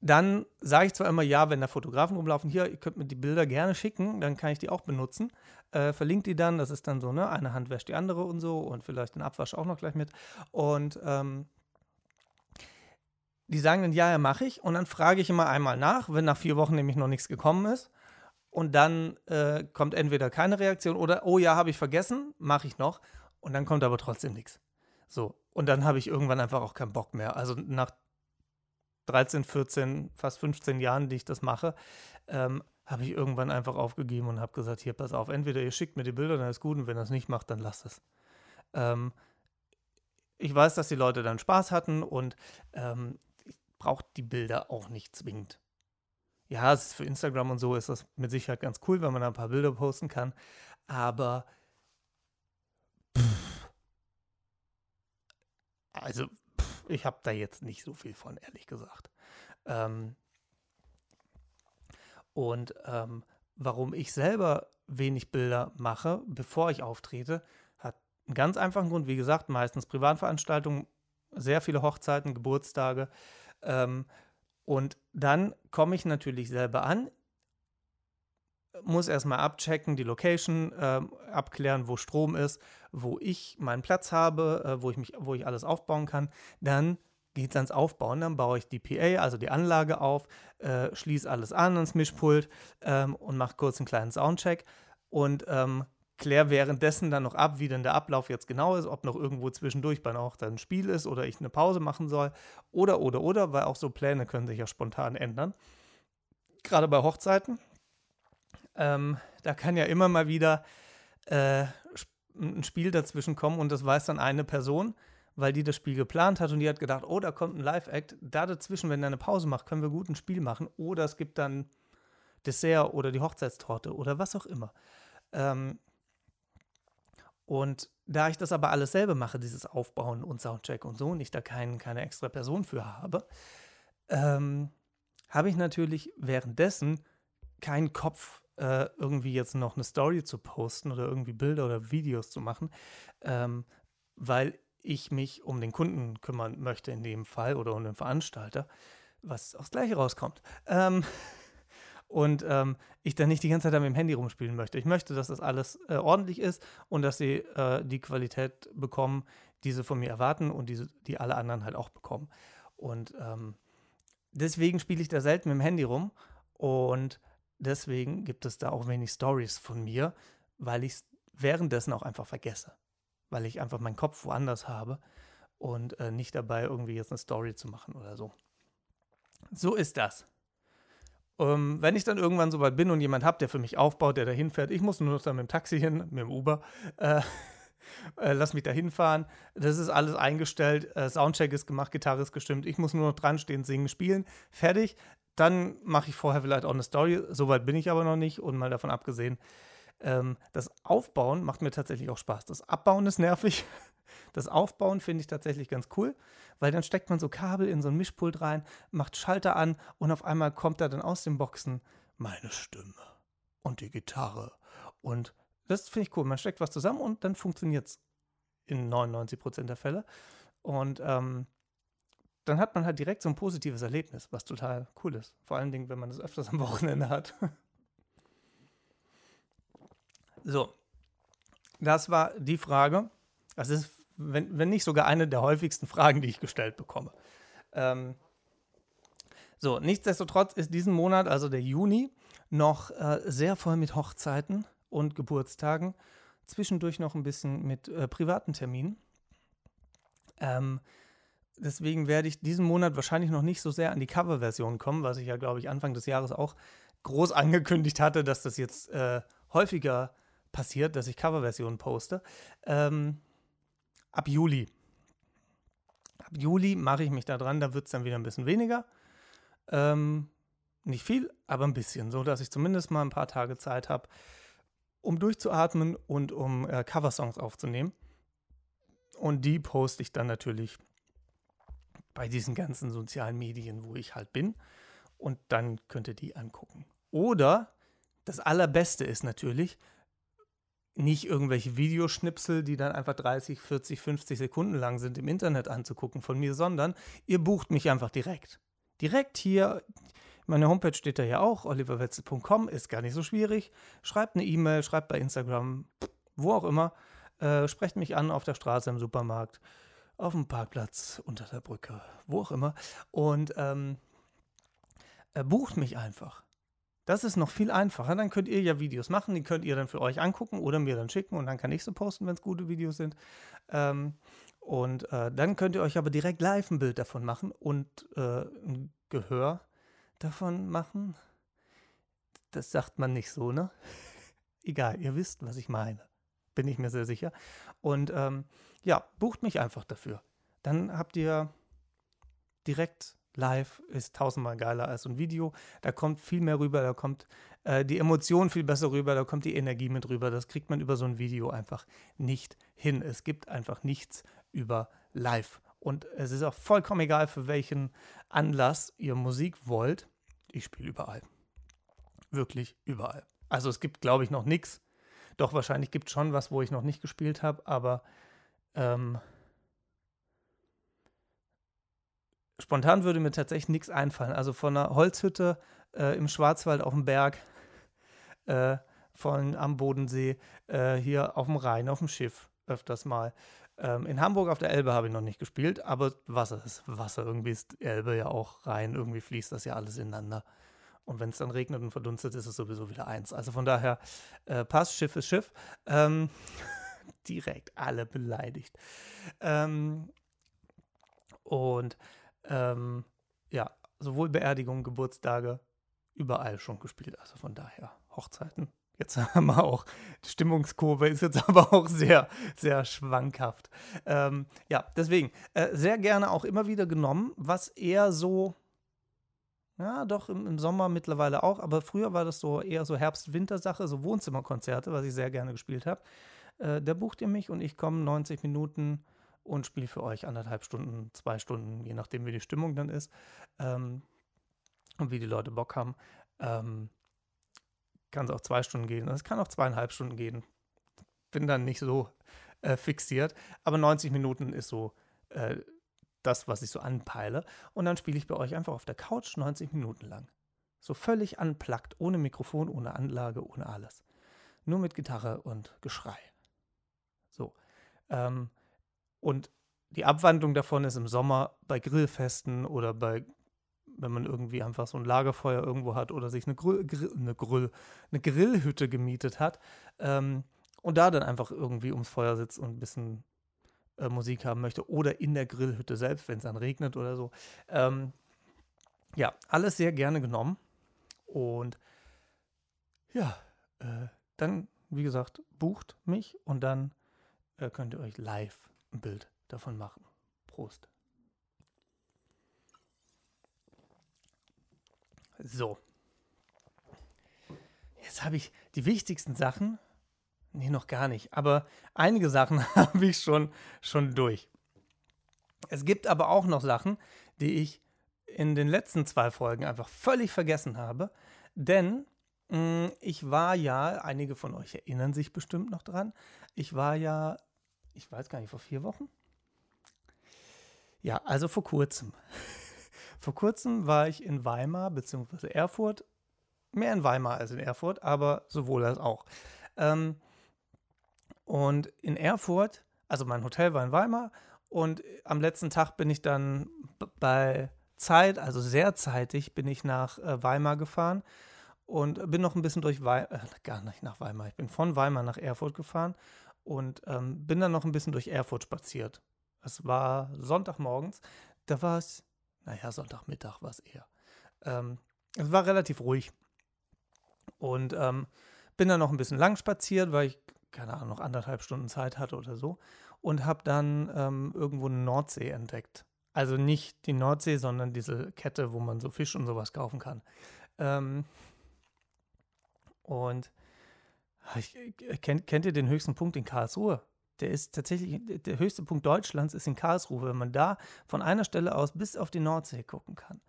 dann sage ich zwar immer, ja, wenn da Fotografen rumlaufen, hier, ihr könnt mir die Bilder gerne schicken, dann kann ich die auch benutzen. Äh, verlinkt die dann, das ist dann so, ne, eine Hand wäscht die andere und so und vielleicht den Abwasch auch noch gleich mit. Und ähm, die sagen dann, ja, ja, mache ich. Und dann frage ich immer einmal nach, wenn nach vier Wochen nämlich noch nichts gekommen ist. Und dann äh, kommt entweder keine Reaktion oder, oh ja, habe ich vergessen, mache ich noch. Und dann kommt aber trotzdem nichts. So. Und dann habe ich irgendwann einfach auch keinen Bock mehr. Also nach 13, 14, fast 15 Jahren, die ich das mache, ähm, habe ich irgendwann einfach aufgegeben und habe gesagt, hier, pass auf, entweder ihr schickt mir die Bilder, dann ist gut, und wenn ihr es nicht macht, dann lasst es. Ähm, ich weiß, dass die Leute dann Spaß hatten und ähm, ich brauche die Bilder auch nicht zwingend. Ja, für Instagram und so ist das mit Sicherheit ganz cool, wenn man da ein paar Bilder posten kann, aber also pff, ich habe da jetzt nicht so viel von, ehrlich gesagt. Ähm, und ähm, warum ich selber wenig Bilder mache, bevor ich auftrete, hat einen ganz einfachen Grund. Wie gesagt, meistens Privatveranstaltungen, sehr viele Hochzeiten, Geburtstage. Ähm, und dann komme ich natürlich selber an muss erstmal abchecken, die Location äh, abklären, wo Strom ist, wo ich meinen Platz habe, äh, wo, ich mich, wo ich alles aufbauen kann. Dann geht es ans Aufbauen. Dann baue ich die PA, also die Anlage auf, äh, schließe alles an ans Mischpult ähm, und mache kurz einen kleinen Soundcheck und ähm, kläre währenddessen dann noch ab, wie denn der Ablauf jetzt genau ist, ob noch irgendwo zwischendurch bei auch dann ein Spiel ist oder ich eine Pause machen soll oder, oder, oder, weil auch so Pläne können sich ja spontan ändern. Gerade bei Hochzeiten ähm, da kann ja immer mal wieder äh, ein Spiel dazwischen kommen und das weiß dann eine Person, weil die das Spiel geplant hat und die hat gedacht, oh, da kommt ein Live-Act. Da dazwischen, wenn er eine Pause macht, können wir gut ein Spiel machen. Oder es gibt dann Dessert oder die Hochzeitstorte oder was auch immer. Ähm, und da ich das aber alles selber mache, dieses Aufbauen und Soundcheck und so, und ich da kein, keine extra Person für habe, ähm, habe ich natürlich währenddessen keinen Kopf äh, irgendwie jetzt noch eine Story zu posten oder irgendwie Bilder oder Videos zu machen, ähm, weil ich mich um den Kunden kümmern möchte in dem Fall oder um den Veranstalter, was aufs Gleiche rauskommt. Ähm, [laughs] und ähm, ich dann nicht die ganze Zeit mit dem Handy rumspielen möchte. Ich möchte, dass das alles äh, ordentlich ist und dass sie äh, die Qualität bekommen, die sie von mir erwarten und die, die alle anderen halt auch bekommen. Und ähm, deswegen spiele ich da selten mit dem Handy rum und deswegen gibt es da auch wenig Stories von mir, weil ich es währenddessen auch einfach vergesse. Weil ich einfach meinen Kopf woanders habe und äh, nicht dabei irgendwie jetzt eine Story zu machen oder so. So ist das. Ähm, wenn ich dann irgendwann so weit bin und jemand habe, der für mich aufbaut, der da hinfährt, ich muss nur noch dann mit dem Taxi hin, mit dem Uber, äh, [laughs] äh, lass mich da hinfahren. Das ist alles eingestellt, äh, Soundcheck ist gemacht, Gitarre ist gestimmt. Ich muss nur noch dran stehen, singen, spielen. Fertig. Dann mache ich vorher vielleicht auch eine Story. Soweit bin ich aber noch nicht. Und mal davon abgesehen, ähm, das Aufbauen macht mir tatsächlich auch Spaß. Das Abbauen ist nervig. [laughs] Das Aufbauen finde ich tatsächlich ganz cool, weil dann steckt man so Kabel in so ein Mischpult rein, macht Schalter an und auf einmal kommt da dann aus den Boxen meine Stimme und die Gitarre. Und das finde ich cool. Man steckt was zusammen und dann funktioniert es in 99% der Fälle. Und ähm, dann hat man halt direkt so ein positives Erlebnis, was total cool ist. Vor allen Dingen, wenn man das öfters am Wochenende hat. [laughs] so, das war die Frage. Das ist, wenn, wenn nicht sogar eine der häufigsten Fragen, die ich gestellt bekomme. Ähm, so, nichtsdestotrotz ist diesen Monat, also der Juni, noch äh, sehr voll mit Hochzeiten und Geburtstagen. Zwischendurch noch ein bisschen mit äh, privaten Terminen. Ähm, deswegen werde ich diesen Monat wahrscheinlich noch nicht so sehr an die Coverversion kommen, was ich ja, glaube ich, Anfang des Jahres auch groß [laughs] angekündigt hatte, dass das jetzt äh, häufiger passiert, dass ich Coverversionen poste. Ähm, ab Juli. Ab Juli mache ich mich da dran, da wird es dann wieder ein bisschen weniger. Ähm, nicht viel, aber ein bisschen, so dass ich zumindest mal ein paar Tage Zeit habe, um durchzuatmen und um äh, Coversongs aufzunehmen. Und die poste ich dann natürlich bei diesen ganzen sozialen Medien, wo ich halt bin. Und dann könnt ihr die angucken. Oder das Allerbeste ist natürlich, nicht irgendwelche Videoschnipsel, die dann einfach 30, 40, 50 Sekunden lang sind, im Internet anzugucken von mir, sondern ihr bucht mich einfach direkt direkt hier, meine Homepage steht da ja auch, oliverwetzel.com, ist gar nicht so schwierig. Schreibt eine E-Mail, schreibt bei Instagram, wo auch immer. Äh, sprecht mich an auf der Straße, im Supermarkt, auf dem Parkplatz, unter der Brücke, wo auch immer. Und ähm, äh, bucht mich einfach. Das ist noch viel einfacher. Dann könnt ihr ja Videos machen, die könnt ihr dann für euch angucken oder mir dann schicken und dann kann ich sie posten, wenn es gute Videos sind. Ähm, und äh, dann könnt ihr euch aber direkt live ein Bild davon machen und äh, ein Gehör davon machen. Das sagt man nicht so, ne? [laughs] Egal, ihr wisst, was ich meine. Bin ich mir sehr sicher. Und ähm, ja, bucht mich einfach dafür. Dann habt ihr direkt live, ist tausendmal geiler als so ein Video. Da kommt viel mehr rüber, da kommt äh, die Emotion viel besser rüber, da kommt die Energie mit rüber. Das kriegt man über so ein Video einfach nicht hin. Es gibt einfach nichts über live. Und es ist auch vollkommen egal, für welchen Anlass ihr Musik wollt. Ich spiele überall. Wirklich überall. Also es gibt, glaube ich, noch nichts. Doch wahrscheinlich gibt es schon was, wo ich noch nicht gespielt habe, aber ähm, spontan würde mir tatsächlich nichts einfallen. Also von einer Holzhütte äh, im Schwarzwald auf dem Berg, [laughs] äh, von am Bodensee, äh, hier auf dem Rhein, auf dem Schiff öfters mal. Ähm, in Hamburg auf der Elbe habe ich noch nicht gespielt, aber Wasser ist Wasser. Irgendwie ist Elbe ja auch rein, irgendwie fließt das ja alles ineinander. Und wenn es dann regnet und verdunstet, ist es sowieso wieder eins. Also von daher, äh, Pass, Schiff ist Schiff. Ähm, [laughs] [laughs] direkt alle beleidigt. Ähm, und ähm, ja, sowohl Beerdigungen, Geburtstage, überall schon gespielt. Also von daher, Hochzeiten Jetzt [laughs] haben wir auch, die Stimmungskurve ist jetzt [laughs] aber auch sehr, sehr schwankhaft. Ähm, ja, deswegen, äh, sehr gerne auch immer wieder genommen, was eher so, ja, doch im, im, Sommer mittlerweile auch, aber früher war das so eher so Herbst-Winter-Sache, so Wohnzimmerkonzerte, was ich sehr gerne gespielt habe. Äh, da bucht ihr mich und ich komme 90 Minuten und spiele für euch anderthalb Stunden, zwei Stunden, je nachdem, wie die Stimmung dann ist ähm, und wie die Leute Bock haben. Ähm, kann es auch zwei Stunden gehen. Es kann auch zweieinhalb Stunden gehen. Bin dann nicht so äh, fixiert. Aber 90 Minuten ist so äh, das, was ich so anpeile. Und dann spiele ich bei euch einfach auf der Couch 90 Minuten lang. So völlig unplugged, ohne Mikrofon, ohne Anlage, ohne alles. Nur mit Gitarre und Geschrei. So. Ähm, und die Abwandlung davon ist im Sommer bei Grillfesten oder bei wenn man irgendwie einfach so ein Lagerfeuer irgendwo hat oder sich eine, Grill, eine, Grill, eine Grillhütte gemietet hat ähm, und da dann einfach irgendwie ums Feuer sitzt und ein bisschen äh, Musik haben möchte oder in der Grillhütte selbst, wenn es dann regnet oder so. Ähm, ja, alles sehr gerne genommen und ja, äh, dann, wie gesagt, bucht mich und dann äh, könnt ihr euch live ein Bild davon machen. Prost. So. Jetzt habe ich die wichtigsten Sachen. Nee, noch gar nicht. Aber einige Sachen [laughs] habe ich schon, schon durch. Es gibt aber auch noch Sachen, die ich in den letzten zwei Folgen einfach völlig vergessen habe. Denn mh, mm, ich war ja, einige von euch erinnern sich bestimmt noch dran, ich war ja, ich weiß gar nicht, vor vier Wochen? Ja, also vor kurzem. [laughs] vor kurzem war ich in Weimar bzw. Erfurt. Mehr in Weimar als in Erfurt, aber sowohl als auch. Ähm, und in Erfurt, also mein Hotel war in Weimar und am letzten Tag bin ich dann bei Zeit, also sehr zeitig, bin ich nach äh, Weimar gefahren und bin noch ein bisschen durch Weimar, äh, gar nicht nach Weimar, ich bin von Weimar nach Erfurt gefahren und ähm, bin dann noch ein bisschen durch Erfurt spaziert. Es war Sonntagmorgens, da war es, naja, Sonntagmittag war es eher. Ähm, es war relativ ruhig und ähm, bin dann noch ein bisschen lang spaziert, weil ich keine Ahnung, noch anderthalb Stunden Zeit hatte oder so. Und habe dann ähm, irgendwo eine Nordsee entdeckt. Also nicht die Nordsee, sondern diese Kette, wo man so Fisch und sowas kaufen kann. Ähm, und ich, kennt, kennt ihr den höchsten Punkt in Karlsruhe? Der ist tatsächlich, der höchste Punkt Deutschlands ist in Karlsruhe, wenn man da von einer Stelle aus bis auf die Nordsee gucken kann.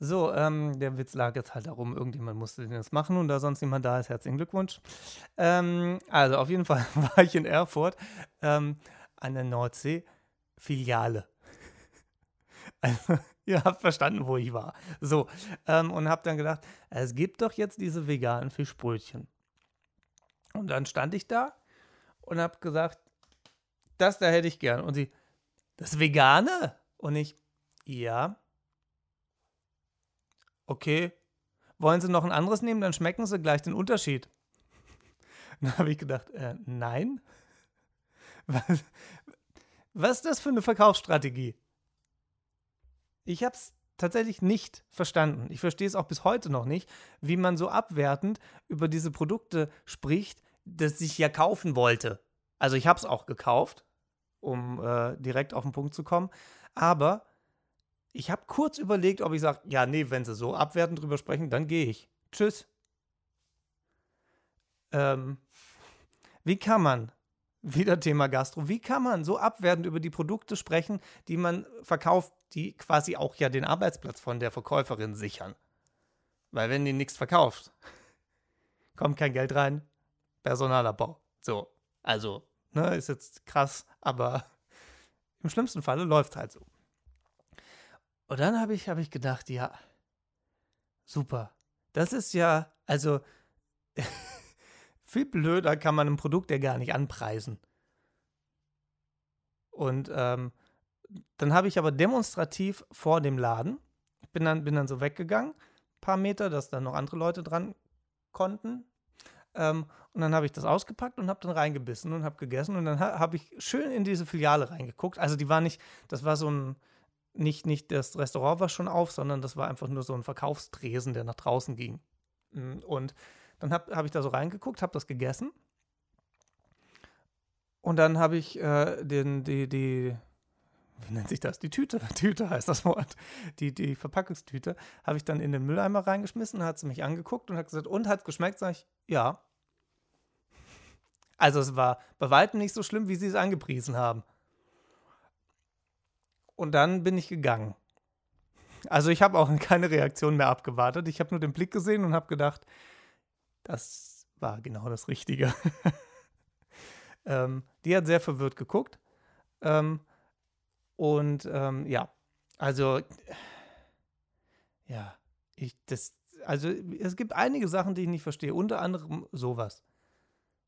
So, ähm, der Witz lag jetzt halt darum, irgendjemand musste das machen und da sonst niemand da ist, herzlichen Glückwunsch. Ähm, also auf jeden Fall [laughs] war ich in Erfurt ähm, an der Nordsee-Filiale. [laughs] Also, ihr habt verstanden, wo ich war. So, ähm, und hab dann gedacht, es gibt doch jetzt diese veganen Fischbrötchen. Und dann stand ich da und hab gesagt, das da hätte ich gern. Und sie, das Vegane? Und ich, ja okay, wollen Sie noch ein anderes nehmen, dann schmecken Sie gleich den Unterschied. [laughs] Dann habe ich gedacht, äh, nein. [laughs] Was, was ist das für eine Verkaufsstrategie? Ich habe es tatsächlich nicht verstanden. Ich verstehe es auch bis heute noch nicht, wie man so abwertend über diese Produkte spricht, das ich ja kaufen wollte. Also ich habe es auch gekauft, um äh, direkt auf den Punkt zu kommen. Aber ich habe kurz überlegt, ob ich sage, ja, nee, wenn sie so abwertend drüber sprechen, dann gehe ich. Tschüss. Ähm, wie kann man, [laughs] wieder Thema Gastro, wie kann man so abwertend über die Produkte sprechen, die man verkauft, die quasi auch ja den Arbeitsplatz von der Verkäuferin sichern? Weil wenn die nichts verkauft, [laughs] kommt kein Geld rein, Personalabbau. So, also, ne, ist jetzt krass, aber [laughs] im schlimmsten Falle läuft halt so. Und dann habe ich, hab ich gedacht, ja, super. Das ist ja, also, [laughs] viel blöder kann man ein Produkt ja gar nicht anpreisen. Und ähm, dann habe ich aber demonstrativ vor dem Laden, bin dann, bin dann so weggegangen, paar Meter, dass dann noch andere Leute dran konnten. Ähm, und dann habe ich das ausgepackt und habe dann reingebissen und habe gegessen. Und dann ha habe ich schön in diese Filiale reingeguckt. Also die war nicht, das war so ein, nicht, nicht das Restaurant war schon auf, sondern das war einfach nur so ein Verkaufstresen, der nach draußen ging. Mm, und dann habe hab ich da so reingeguckt, habe das gegessen. Und dann habe ich äh, den, die, die, wie nennt sich das? Die Tüte, [laughs] Tüte heißt das Wort. Die, die Verpackungstüte habe ich dann in den Mülleimer reingeschmissen, hat sie mich angeguckt und hat gesagt, und hat es geschmeckt? Sag ich, ja. Also es war bei weitem nicht so schlimm, wie sie es angepriesen haben. Und dann bin ich gegangen. Also ich habe auch [laughs] keine Reaktion mehr abgewartet. Ich habe nur den Blick gesehen und habe gedacht, das war genau das Richtige. [laughs] ähm, die hat sehr verwirrt geguckt. Ähm, und ähm, ja, also ja, ich das, also es gibt einige Sachen, die ich nicht verstehe. Unter anderem sowas,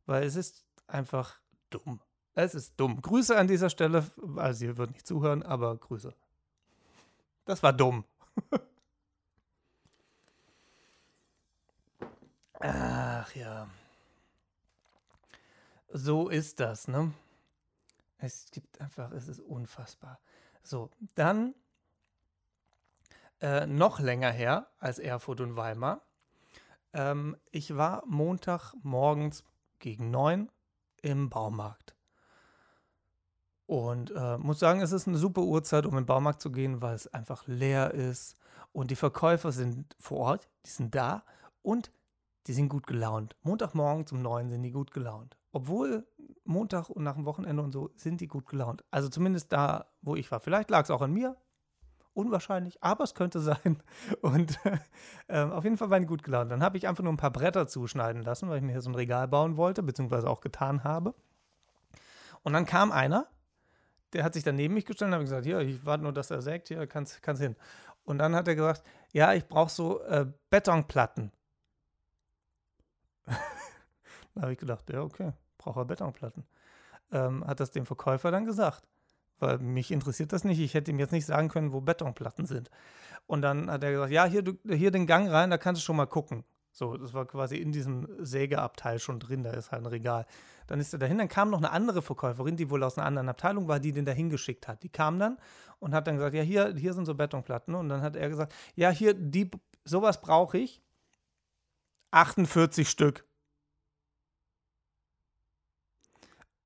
weil es ist einfach dumm. Es ist dumm. Grüße an dieser Stelle. Also, ihr wird nicht zuhören, aber Grüße. Das war dumm. [laughs] Ach ja. So ist das, ne? Es gibt einfach, es ist unfassbar. So, dann äh, noch länger her als Erfurt und Weimar. Ähm, ich war Montag morgens gegen neun im Baumarkt. Und äh, muss sagen, es ist eine super Uhrzeit, um in den Baumarkt zu gehen, weil es einfach leer ist. Und die Verkäufer sind vor Ort, die sind da und die sind gut gelaunt. Montagmorgen zum 9 sind die gut gelaunt. Obwohl Montag und nach dem Wochenende und so sind die gut gelaunt. Also zumindest da, wo ich war. Vielleicht lag es auch an mir. Unwahrscheinlich, aber es könnte sein. [laughs] Und äh, auf jeden Fall waren die gut gelaunt. Dann habe ich einfach nur ein paar Bretter zuschneiden lassen, weil ich mir hier so ein Regal bauen wollte, beziehungsweise auch getan habe. Und dann kam einer, der hat sich dann neben mich gestellt und habe gesagt, hier, ich warte nur, dass er sägt, hier, kannst, kannst hin. Und dann hat er gesagt, ja, ich brauche so äh, Betonplatten. [laughs] da habe ich gedacht, ja, okay, brauche Betonplatten. Ähm, hat das dem Verkäufer dann gesagt. Weil mich interessiert das nicht. Ich hätte ihm jetzt nicht sagen können, wo Betonplatten sind. Und dann hat er gesagt, ja, hier, du, hier den Gang rein, da kannst du schon mal gucken. So, das war quasi in diesem Sägeabteil schon drin, da ist halt ein Regal. Dann ist er dahin, dann kam noch eine andere Verkäuferin, die wohl aus einer anderen Abteilung war, die den da hingeschickt hat. Die kam dann und hat dann gesagt, ja, hier, hier sind so Betonplatten. Und dann hat er gesagt, ja, hier, die, sowas brauche ich. 48 Stück.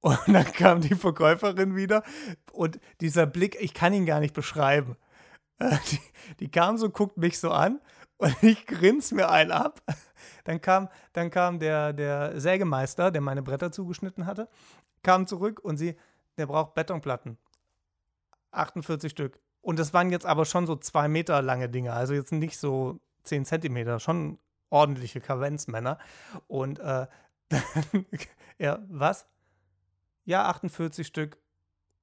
Und dann kam die Verkäuferin wieder und dieser Blick, ich kann ihn gar nicht beschreiben. Die, die kam so, guckt mich so an und [laughs] ich grinse mir einen ab. Dann kam, dann kam der, der Sägemeister, der meine Bretter zugeschnitten hatte, kam zurück und sie, der braucht Betonplatten. 48 Stück. Und das waren jetzt aber schon so zwei Meter lange Dinge, also jetzt nicht so 10 Zentimeter, schon ordentliche Kavenzmänner. Und äh, [laughs] dann, ja, was? Ja, 48 Stück.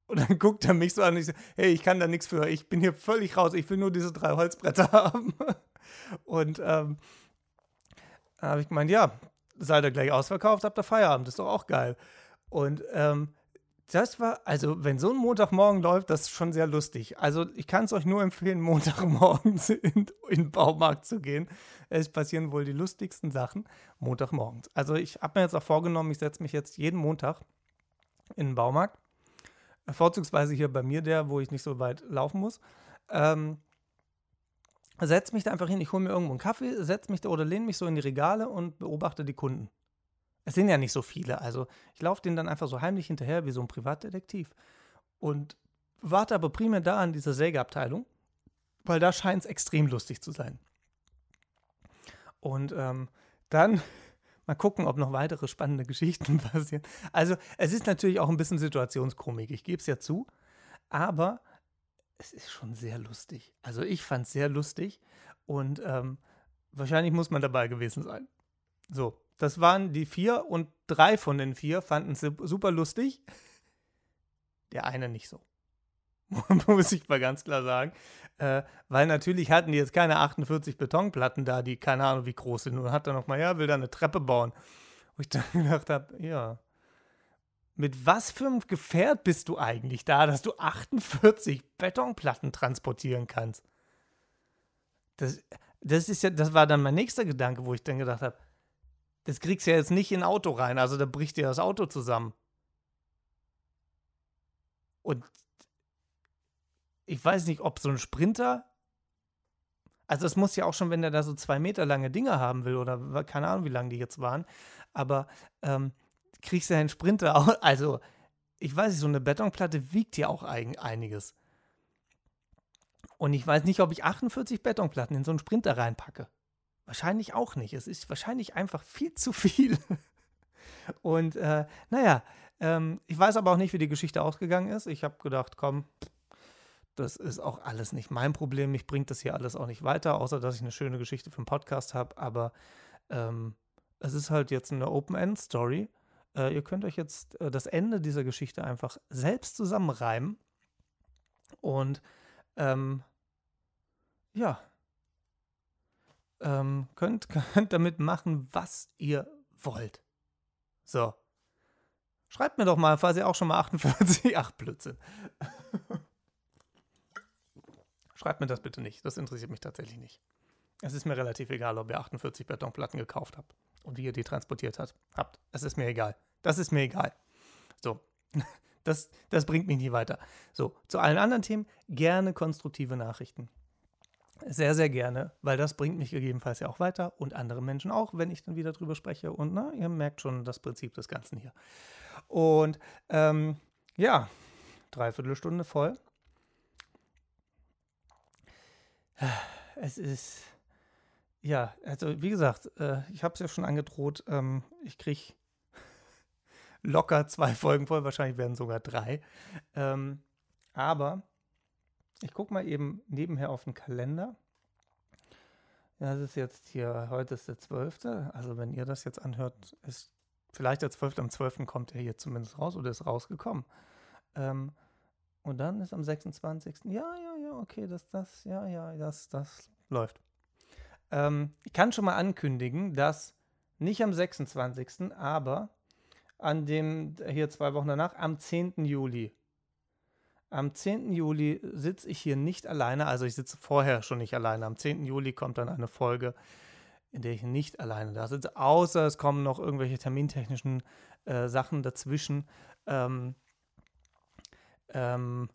Und dann [laughs] guckt er mich so an und ich so, hey, ich kann da nichts für, ich bin hier völlig raus, ich will nur diese drei Holzbretter [laughs] haben. Und ähm, habe ich gemeint, ja, seid ihr gleich ausverkauft, habt ihr Feierabend, ist doch auch geil. Und ähm, das war, also wenn so ein Montagmorgen läuft, das ist schon sehr lustig. Also ich kann es euch nur empfehlen, [laughs] Montagmorgens in den Baumarkt zu gehen. Es passieren wohl die lustigsten Sachen Montagmorgens. Also ich habe mir jetzt auch vorgenommen, ich setze mich jetzt jeden Montag in den Baumarkt. Vorzugsweise hier bei mir der, wo ich nicht so weit laufen muss. Ähm, setze mich da einfach hin, ich hole mir irgendwo einen Kaffee, setze mich da oder lehne mich so in die Regale und beobachte die Kunden. Es sind ja nicht so viele, also ich laufe denen dann einfach so heimlich hinterher wie so ein Privatdetektiv und warte aber primär da an dieser Sägeabteilung, weil da scheint es extrem lustig zu sein. Und ähm, dann mal gucken, ob noch weitere spannende Geschichten [laughs] passieren. Also es ist natürlich auch ein bisschen Situationskomik, ich gebe es ja zu, aber es ist schon sehr lustig. Also ich fand es sehr lustig und ähm, wahrscheinlich muss man dabei gewesen sein. So, das waren die vier und drei von den vier fanden es super lustig. Der eine nicht so. [laughs] muss ich mal ganz klar sagen. Äh, weil natürlich hatten die jetzt keine 48 Betonplatten da, die keine Ahnung wie groß sind. Und hat dann noch mal, ja, will da eine Treppe bauen. Wo ich [laughs] dann gedacht habe, ja, mit was für einem Gefährt bist du eigentlich da, dass du 48 Betonplatten transportieren kannst? Das, das ist ja, das war dann mein nächster Gedanke, wo ich dann gedacht habe, das kriegst du ja jetzt nicht in ein Auto rein, also da bricht dir das Auto zusammen. Und ich weiß nicht, ob so ein Sprinter, also es muss ja auch schon, wenn der da so zwei Meter lange Dinge haben will oder keine Ahnung, wie lang die jetzt waren, aber ähm, kriegst du einen Sprinter auch. [laughs] Also, ich weiß nicht, so eine Betonplatte wiegt ja auch ein, einiges. Und ich weiß nicht, ob ich 48 Betonplatten in so einen Sprinter reinpacke. Wahrscheinlich auch nicht. Es ist wahrscheinlich einfach viel zu viel. [laughs] Und äh, naja, ähm, ich weiß aber auch nicht, wie die Geschichte ausgegangen ist. Ich habe gedacht, komm, das ist auch alles nicht mein Problem. Mich bringt das hier alles auch nicht weiter, außer dass ich eine schöne Geschichte für einen Podcast habe. Aber ähm, es ist halt jetzt eine Open-End-Story. Äh, ihr könnt euch jetzt äh, das Ende dieser Geschichte einfach selbst zusammenreimen und ähm, ja, ähm, könnt, [laughs] könnt damit machen, was ihr wollt. So. Schreibt mir doch mal, falls ihr auch schon mal [laughs] 48, ach Blödsinn. [laughs] Schreibt mir das bitte nicht, das interessiert mich tatsächlich nicht. Es ist mir relativ egal, ob ihr 48 Betonplatten gekauft habt und wie ihr die transportiert habt. Es ist mir egal. Das ist mir egal. So, [laughs] das, das bringt mich nie weiter. So, zu allen anderen Themen gerne konstruktive Nachrichten. Sehr, sehr gerne, weil das bringt mich gegebenenfalls ja auch weiter und andere Menschen auch, wenn ich dann wieder drüber spreche. Und na, ihr merkt schon das Prinzip des Ganzen hier. Und ähm, ja, Dreiviertelstunde voll. Es ist, ja, also wie gesagt, äh, ich habe es ja schon angedroht, ähm, ich kriege [laughs] locker zwei Folgen voll, wahrscheinlich werden sogar drei. Ähm, aber ich gucke mal eben nebenher auf den Kalender. Das ist jetzt hier, heute ist der 12. Also wenn ihr das jetzt anhört, ist vielleicht der 12. Am 12. kommt er hier zumindest raus oder ist rausgekommen. Ähm, und dann ist am 26. Ja, ja, ja, okay, das, das, ja, ja, das, das läuft. Ähm, ich kann schon mal ankündigen, dass nicht am 26., aber an dem, hier zwei Wochen danach, am 10. Juli. Am 10. Juli sitze ich hier nicht alleine, also ich sitze vorher schon nicht alleine. Am 10. Juli kommt dann eine Folge, in der ich nicht alleine da sitze, außer es kommen noch irgendwelche termintechnischen äh, Sachen dazwischen, ähm, ähm,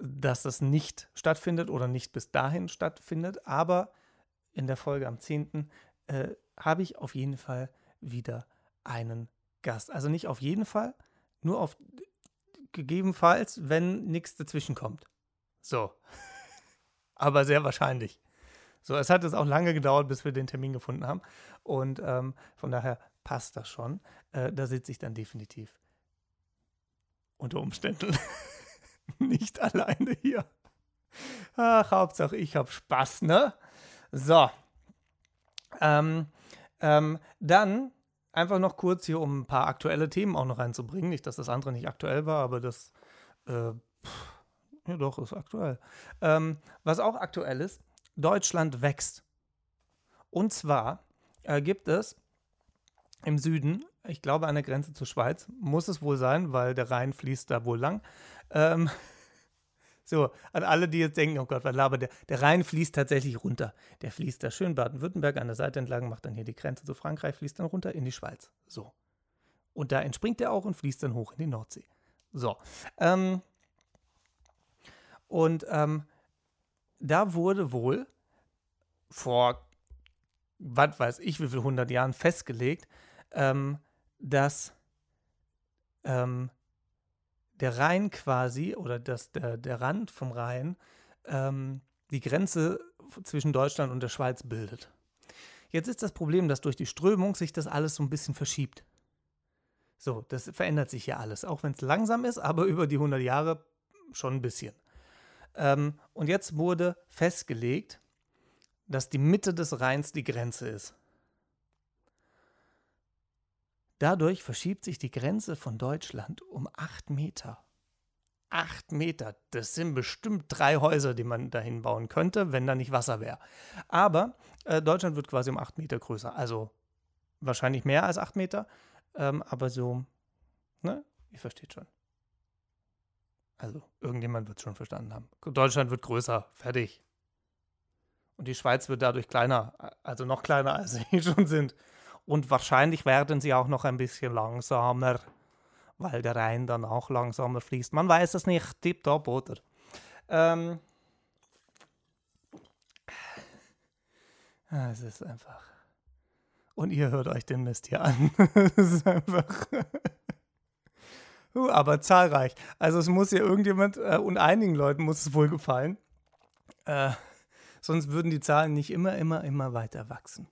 dass das nicht stattfindet oder nicht bis dahin stattfindet. Aber in der Folge am 10. Äh, habe ich auf jeden Fall wieder einen Gast. Also nicht auf jeden Fall, nur auf gegebenenfalls, wenn nichts dazwischen kommt. So. [laughs] Aber sehr wahrscheinlich. So, es hat jetzt auch lange gedauert, bis wir den Termin gefunden haben. Und ähm, von daher passt das schon. Äh, da sitze ich dann definitiv unter Umständen [laughs] [laughs] nicht alleine hier. Ach, Hauptsache ich habe Spaß, ne? So. Ähm, ähm, dann einfach noch kurz hier, um ein paar aktuelle Themen auch noch reinzubringen. Nicht, dass das andere nicht aktuell war, aber das, äh, pff, ja doch, ist aktuell. Ähm, was auch aktuell ist, Deutschland wächst. Und zwar äh, gibt es im Süden, ich glaube an der Grenze zur Schweiz, muss es wohl sein, weil der Rhein fließt da wohl lang. Ähm, [laughs] so, an alle, die jetzt denken, oh Gott, was labert der? Der Rhein fließt tatsächlich runter. Der fließt da schön Baden-Württemberg an der Seite entlang, macht dann hier die Grenze zu Frankreich, fließt dann runter in die Schweiz. So. Und da entspringt er auch und fließt dann hoch in die Nordsee. So. Ähm, und ähm, da wurde wohl vor, was weiß ich, wie viel hundert Jahren festgelegt, ähm, dass ähm, der Rhein quasi oder das, der, der Rand vom Rhein ähm, die Grenze zwischen Deutschland und der Schweiz bildet. Jetzt ist das Problem, dass durch die Strömung sich das alles so ein bisschen verschiebt. So, das verändert sich ja alles, auch wenn es langsam ist, aber [laughs] über die 100 Jahre schon ein bisschen. Ähm, und jetzt wurde festgelegt, dass die Mitte des Rheins die Grenze ist. Dadurch verschiebt sich die Grenze von Deutschland um acht Meter. Acht Meter, das sind bestimmt drei Häuser, die man dahin bauen könnte, wenn da nicht Wasser wäre. Aber äh, Deutschland wird quasi um acht Meter größer. Also wahrscheinlich mehr als acht Meter, ähm, aber so, ne? Ihr versteht schon. Also, irgendjemand wird es schon verstanden haben. Deutschland wird größer, fertig. Und die Schweiz wird dadurch kleiner, also noch kleiner, [laughs] als sie schon sind. Und wahrscheinlich werden sie auch noch ein bisschen langsamer, weil der Rhein dann auch langsamer fließt. Man weiß es nicht, tipptopp, oder? Ähm, es ist einfach. Und ihr hört euch den Mist hier an. [laughs] es ist einfach. aber zahlreich. Also es muss ja irgendjemand, äh, und einigen Leuten muss es wohl gefallen. Äh, sonst würden die Zahlen nicht immer, immer, immer weiter wachsen.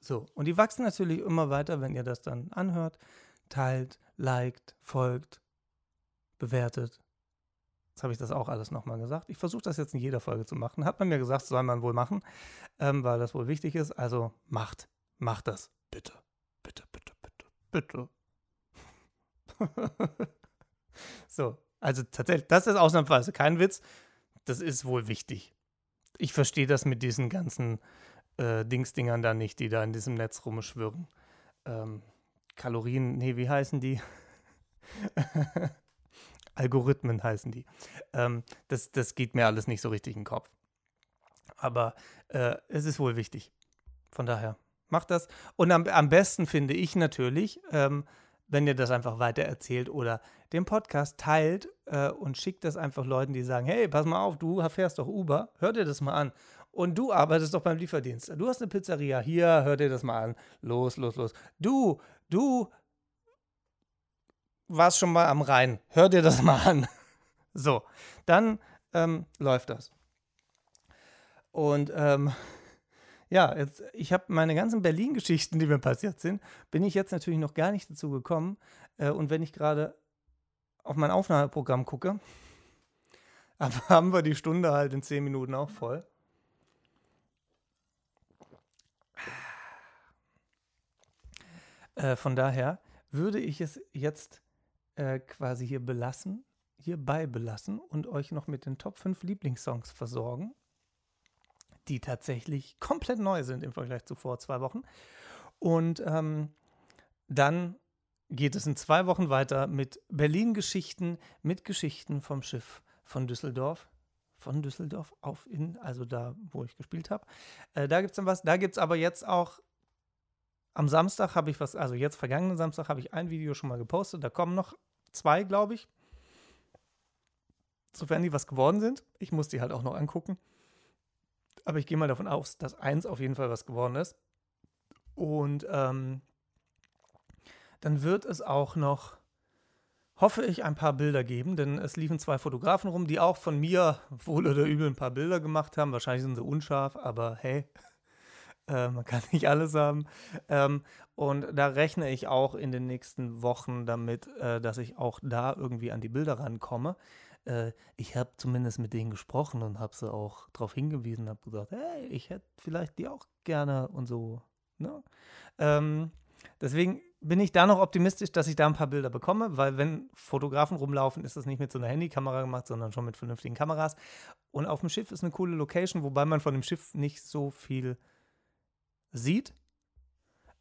So, und die wachsen natürlich immer weiter, wenn ihr das dann anhört, teilt, liked, folgt, bewertet. Jetzt habe ich das auch alles nochmal gesagt. Ich versuche das jetzt in jeder Folge zu machen. Hat man mir gesagt, soll man wohl machen, ähm, weil das wohl wichtig ist. Also macht, macht das. Bitte, bitte, bitte, bitte, bitte. [laughs] so, also tatsächlich, das ist ausnahmsweise kein Witz. Das ist wohl wichtig. Ich verstehe das mit diesen ganzen äh, Dingsdingern da nicht, die da in diesem Netz rumschwirren. Ähm, Kalorien, nee, wie heißen die? [laughs] Algorithmen heißen die. Ähm, das, das geht mir alles nicht so richtig in den Kopf. Aber äh, es ist wohl wichtig. Von daher, macht das. Und am, am besten finde ich natürlich, ähm, wenn ihr das einfach weiter erzählt oder den Podcast teilt äh, und schickt das einfach Leuten, die sagen, hey, pass mal auf, du fährst doch Uber, hör dir das mal an. Und du arbeitest doch beim Lieferdienst. Du hast eine Pizzeria. Hier, hör dir das mal an. Los, los, los. Du, du warst schon mal am Rhein. Hör dir das mal an. [laughs] So, dann ähm, läuft das. Und ähm, ja, jetzt, ich habe meine ganzen Berlin-Geschichten, die mir passiert sind, bin ich jetzt natürlich noch gar nicht dazu gekommen. Äh, und wenn ich gerade auf mein Aufnahmeprogramm gucke, [laughs] haben wir die Stunde halt in zehn Minuten auch voll. Äh, von daher würde ich es jetzt äh, quasi hier belassen, hierbei belassen und euch noch mit den Top 5 Lieblingssongs versorgen die tatsächlich komplett neu sind im Vergleich zu vor zwei Wochen. Und ähm, dann geht es in zwei Wochen weiter mit Berlin-Geschichten, mit Geschichten vom Schiff von Düsseldorf. Von Düsseldorf auf in, also da, wo ich gespielt habe. Äh, da gibt es dann was. Da gibt es aber jetzt auch am Samstag habe ich was, also jetzt vergangenen Samstag habe ich ein Video schon mal gepostet. Da kommen noch zwei, glaube ich. Sofern die was geworden sind. Ich muss die halt auch noch angucken. Aber ich gehe mal davon aus, dass eins auf jeden Fall was geworden ist. Und ähm, dann wird es auch noch, hoffe ich, ein paar Bilder geben, denn es liefen zwei Fotografen rum, die auch von mir wohl oder übel ein paar Bilder gemacht haben. Wahrscheinlich sind sie unscharf, aber hey, äh, man kann nicht alles haben. Ähm, und da rechne ich auch in den nächsten Wochen damit, äh, dass ich auch da irgendwie an die Bilder rankomme äh, ich habe zumindest mit denen gesprochen und habe sie auch darauf hingewiesen, habe gesagt, hey, ich hätte vielleicht die auch gerne und so. Ne? Ähm, deswegen bin ich da noch optimistisch, dass ich da ein paar Bilder bekomme, weil wenn Fotografen rumlaufen, ist das nicht mit so einer Handykamera gemacht, sondern schon mit vernünftigen Kameras. Und auf dem Schiff ist eine coole Location, wobei man von dem Schiff nicht so viel sieht.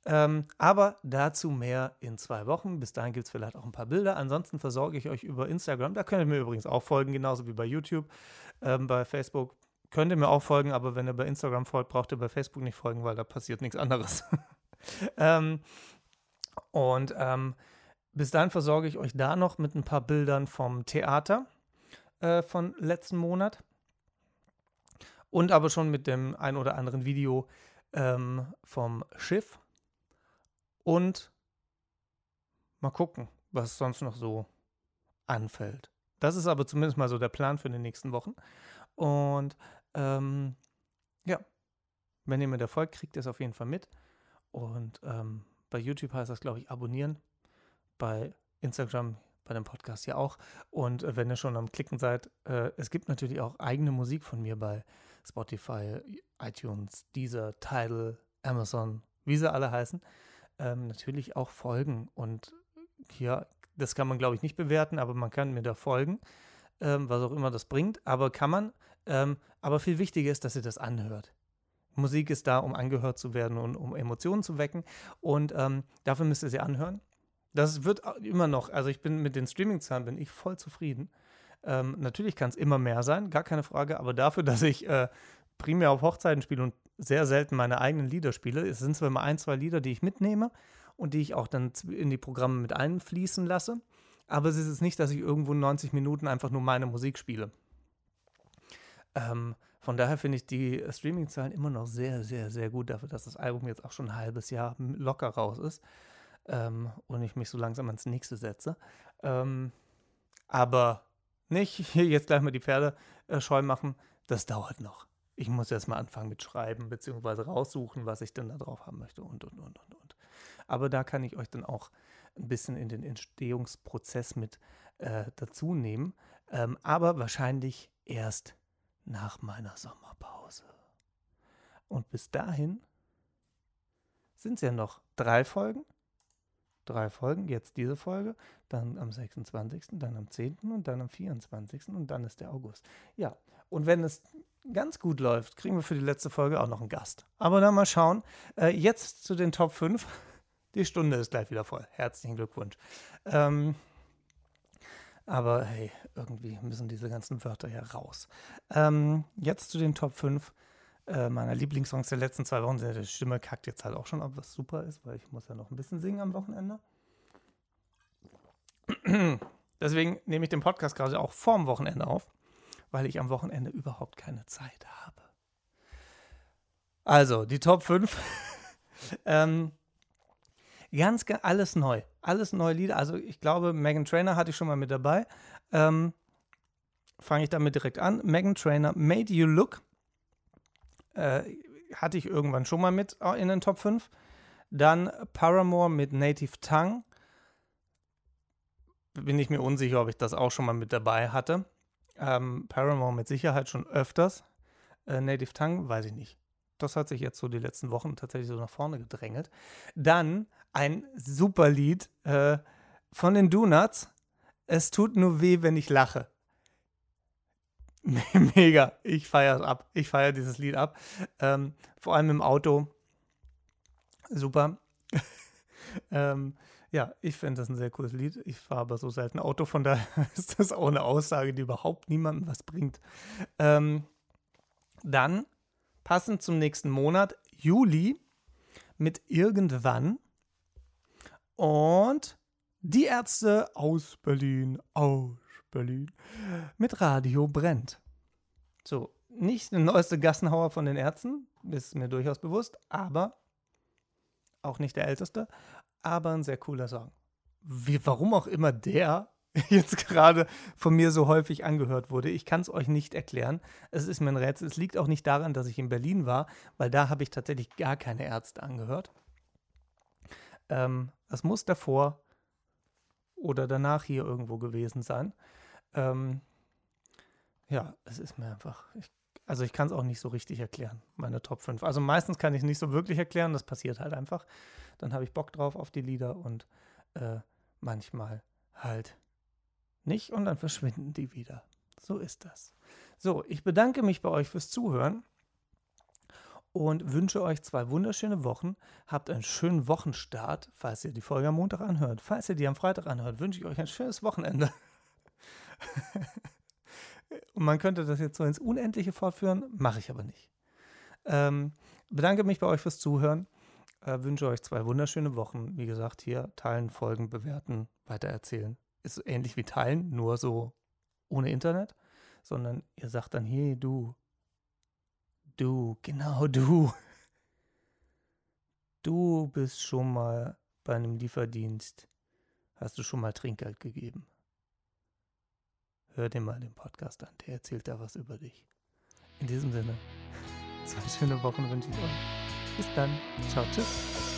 Ähm, aber dazu mehr in zwei Wochen. Bis dahin gibt es vielleicht auch ein paar Bilder. Ansonsten versorge ich euch über Instagram. Da könnt ihr mir übrigens auch folgen, genauso wie bei YouTube. Ähm, bei Facebook könnt ihr mir auch folgen, aber wenn ihr bei Instagram folgt, braucht ihr bei Facebook nicht folgen, weil da passiert nichts anderes. [laughs] ähm, und ähm, bis dahin versorge ich euch da noch mit ein paar Bildern vom Theater äh, von letzten Monat. Und aber schon mit dem ein oder anderen Video ähm, vom Schiff und mal gucken, was sonst noch so anfällt. Das ist aber zumindest mal so der Plan für die nächsten Wochen. Und ähm, ja, wenn ihr mir da folgt, kriegt ihr es auf jeden Fall mit. Und ähm, bei YouTube heißt das, glaube ich, abonnieren. Bei Instagram, bei dem Podcast ja auch. Und äh, wenn ihr schon am Klicken seid, äh, es gibt natürlich auch eigene Musik von mir bei Spotify, iTunes, Deezer, Tidal, Amazon, wie sie alle heißen ähm, natürlich auch folgen. Und hier, das kann man, glaube ich, nicht bewerten, aber man kann mir da folgen, ähm, was auch immer das bringt. Aber kann man, ähm, aber viel wichtiger ist, dass ihr das anhört. Musik ist da, um angehört zu werden und um Emotionen zu wecken. Und ähm, dafür müsst ihr sie anhören. Das wird immer noch, also ich bin mit den Streaming-Zahlen bin ich voll zufrieden. Ähm, natürlich kann es immer mehr sein, gar keine Frage, aber dafür, [laughs] dass ich äh, primär auf Hochzeiten spiele und sehr selten meine eigenen Lieder spiele. Es sind zwar immer ein, zwei Lieder, die ich mitnehme und die ich auch dann in die Programme mit einfließen lasse, aber es ist nicht, dass ich irgendwo 90 Minuten einfach nur meine Musik spiele. Ähm, von daher finde ich die Streaming-Zahlen immer noch sehr, sehr, sehr gut dafür, dass das Album jetzt auch schon ein halbes Jahr locker raus ist ähm, und ich mich so langsam ans nächste setze. Ähm, aber nicht hier jetzt gleich mal die Pferde äh, scheu machen, das dauert noch ich muss erst mal anfangen mit Schreiben, beziehungsweise raussuchen, was ich denn da drauf haben möchte und, und, und, und, und. Aber da kann ich euch dann auch ein bisschen in den Entstehungsprozess mit äh, dazu nehmen. Ähm, aber wahrscheinlich erst nach meiner Sommerpause. Und bis dahin sind es ja noch drei Folgen. Drei Folgen, jetzt diese Folge, dann am 26., dann am 10. und dann am 24. und dann ist der August. Ja, und wenn es ganz gut läuft, kriegen wir für die letzte Folge auch noch einen Gast. Aber dann mal schauen. Äh, jetzt zu den Top 5. [laughs] Die Stunde ist gleich wieder voll. Herzlichen Glückwunsch. Ähm, aber hey, irgendwie müssen diese ganzen Wörter ja raus. Ähm, jetzt zu den Top 5 äh, meiner Lieblingssongs der letzten zwei Wochen. Die Stimme kackt jetzt halt auch schon ab, was super ist, weil ich muss ja noch ein bisschen singen am Wochenende. [clears throat] Deswegen nehme ich den Podcast gerade auch vorm Wochenende auf weil ich am Wochenende überhaupt keine Zeit habe. Also, die Top 5. [laughs] ähm, ganz, alles neu. Alles neue Lieder. Also, ich glaube, Megan Trainer hatte ich schon mal mit dabei. Ähm, fange ich damit direkt an. Megan Trainer, Made You Look. Äh, hatte ich irgendwann schon mal mit äh, in den Top 5. Dann Paramore mit Native Tongue. Bin ich mir unsicher, ob ich das auch schon mal mit dabei hatte. Ähm, Paramore mit Sicherheit schon öfters. Äh, Native Tongue, weiß ich nicht. Das hat sich jetzt so die letzten Wochen tatsächlich so nach vorne gedrängelt. Dann ein super Lied äh, von den Donuts. Es tut nur weh, wenn ich lache. [laughs] Mega. Ich feiere es ab. Ich feiere dieses Lied ab. Ähm, vor allem im Auto. Super. [laughs] ähm, ja, ich finde das ein sehr cooles Lied. Ich fahre aber so selten Auto, von daher [laughs] ist das auch eine Aussage, die überhaupt niemandem was bringt. Ähm, dann, passend zum nächsten Monat, Juli, mit Irgendwann. Und die Ärzte aus Berlin, aus Berlin, mit Radio brennt. So, nicht der neueste Gassenhauer von den Ärzten, ist mir durchaus bewusst, aber auch nicht der älteste, aber ein sehr cooler Song. Wie, warum auch immer der [laughs] jetzt gerade von mir so häufig angehört wurde. Ich kann es euch nicht erklären. Es ist mir ein Rätsel. Es liegt auch nicht daran, dass ich in Berlin war, weil da habe ich tatsächlich gar keine Ärzte angehört. Ähm, das muss davor oder danach hier irgendwo gewesen sein. Ähm, ja, es ist mir einfach. Ich, also ich kann es auch nicht so richtig erklären, meine Top 5. Also meistens kann ich es nicht so wirklich erklären, das passiert halt einfach. Dann habe ich Bock drauf auf die Lieder und äh, manchmal halt nicht und dann verschwinden die wieder. So ist das. So, ich bedanke mich bei euch fürs Zuhören und wünsche euch zwei wunderschöne Wochen. Habt einen schönen Wochenstart, falls ihr die Folge am Montag anhört. Falls ihr die am Freitag anhört, wünsche ich euch ein schönes Wochenende. [laughs] und [laughs] man könnte das jetzt so ins Unendliche fortführen, mache ich aber nicht. Ähm, bedanke mich bei euch fürs Zuhören. Äh, wünsche euch zwei wunderschöne Wochen. Wie gesagt, hier teilen, folgen, bewerten, weitererzählen ist ähnlich wie teilen, nur so ohne Internet, sondern ihr sagt dann, hey du, du, genau du, [laughs] du bist schon mal bei einem Lieferdienst, hast du schon mal Trinkgeld gegeben. Hör dir mal den Podcast an, der erzählt da was über dich. In diesem Sinne, [laughs] zwei schöne Wochen wünsche ich euch. Bis dann. Ciao, tschüss.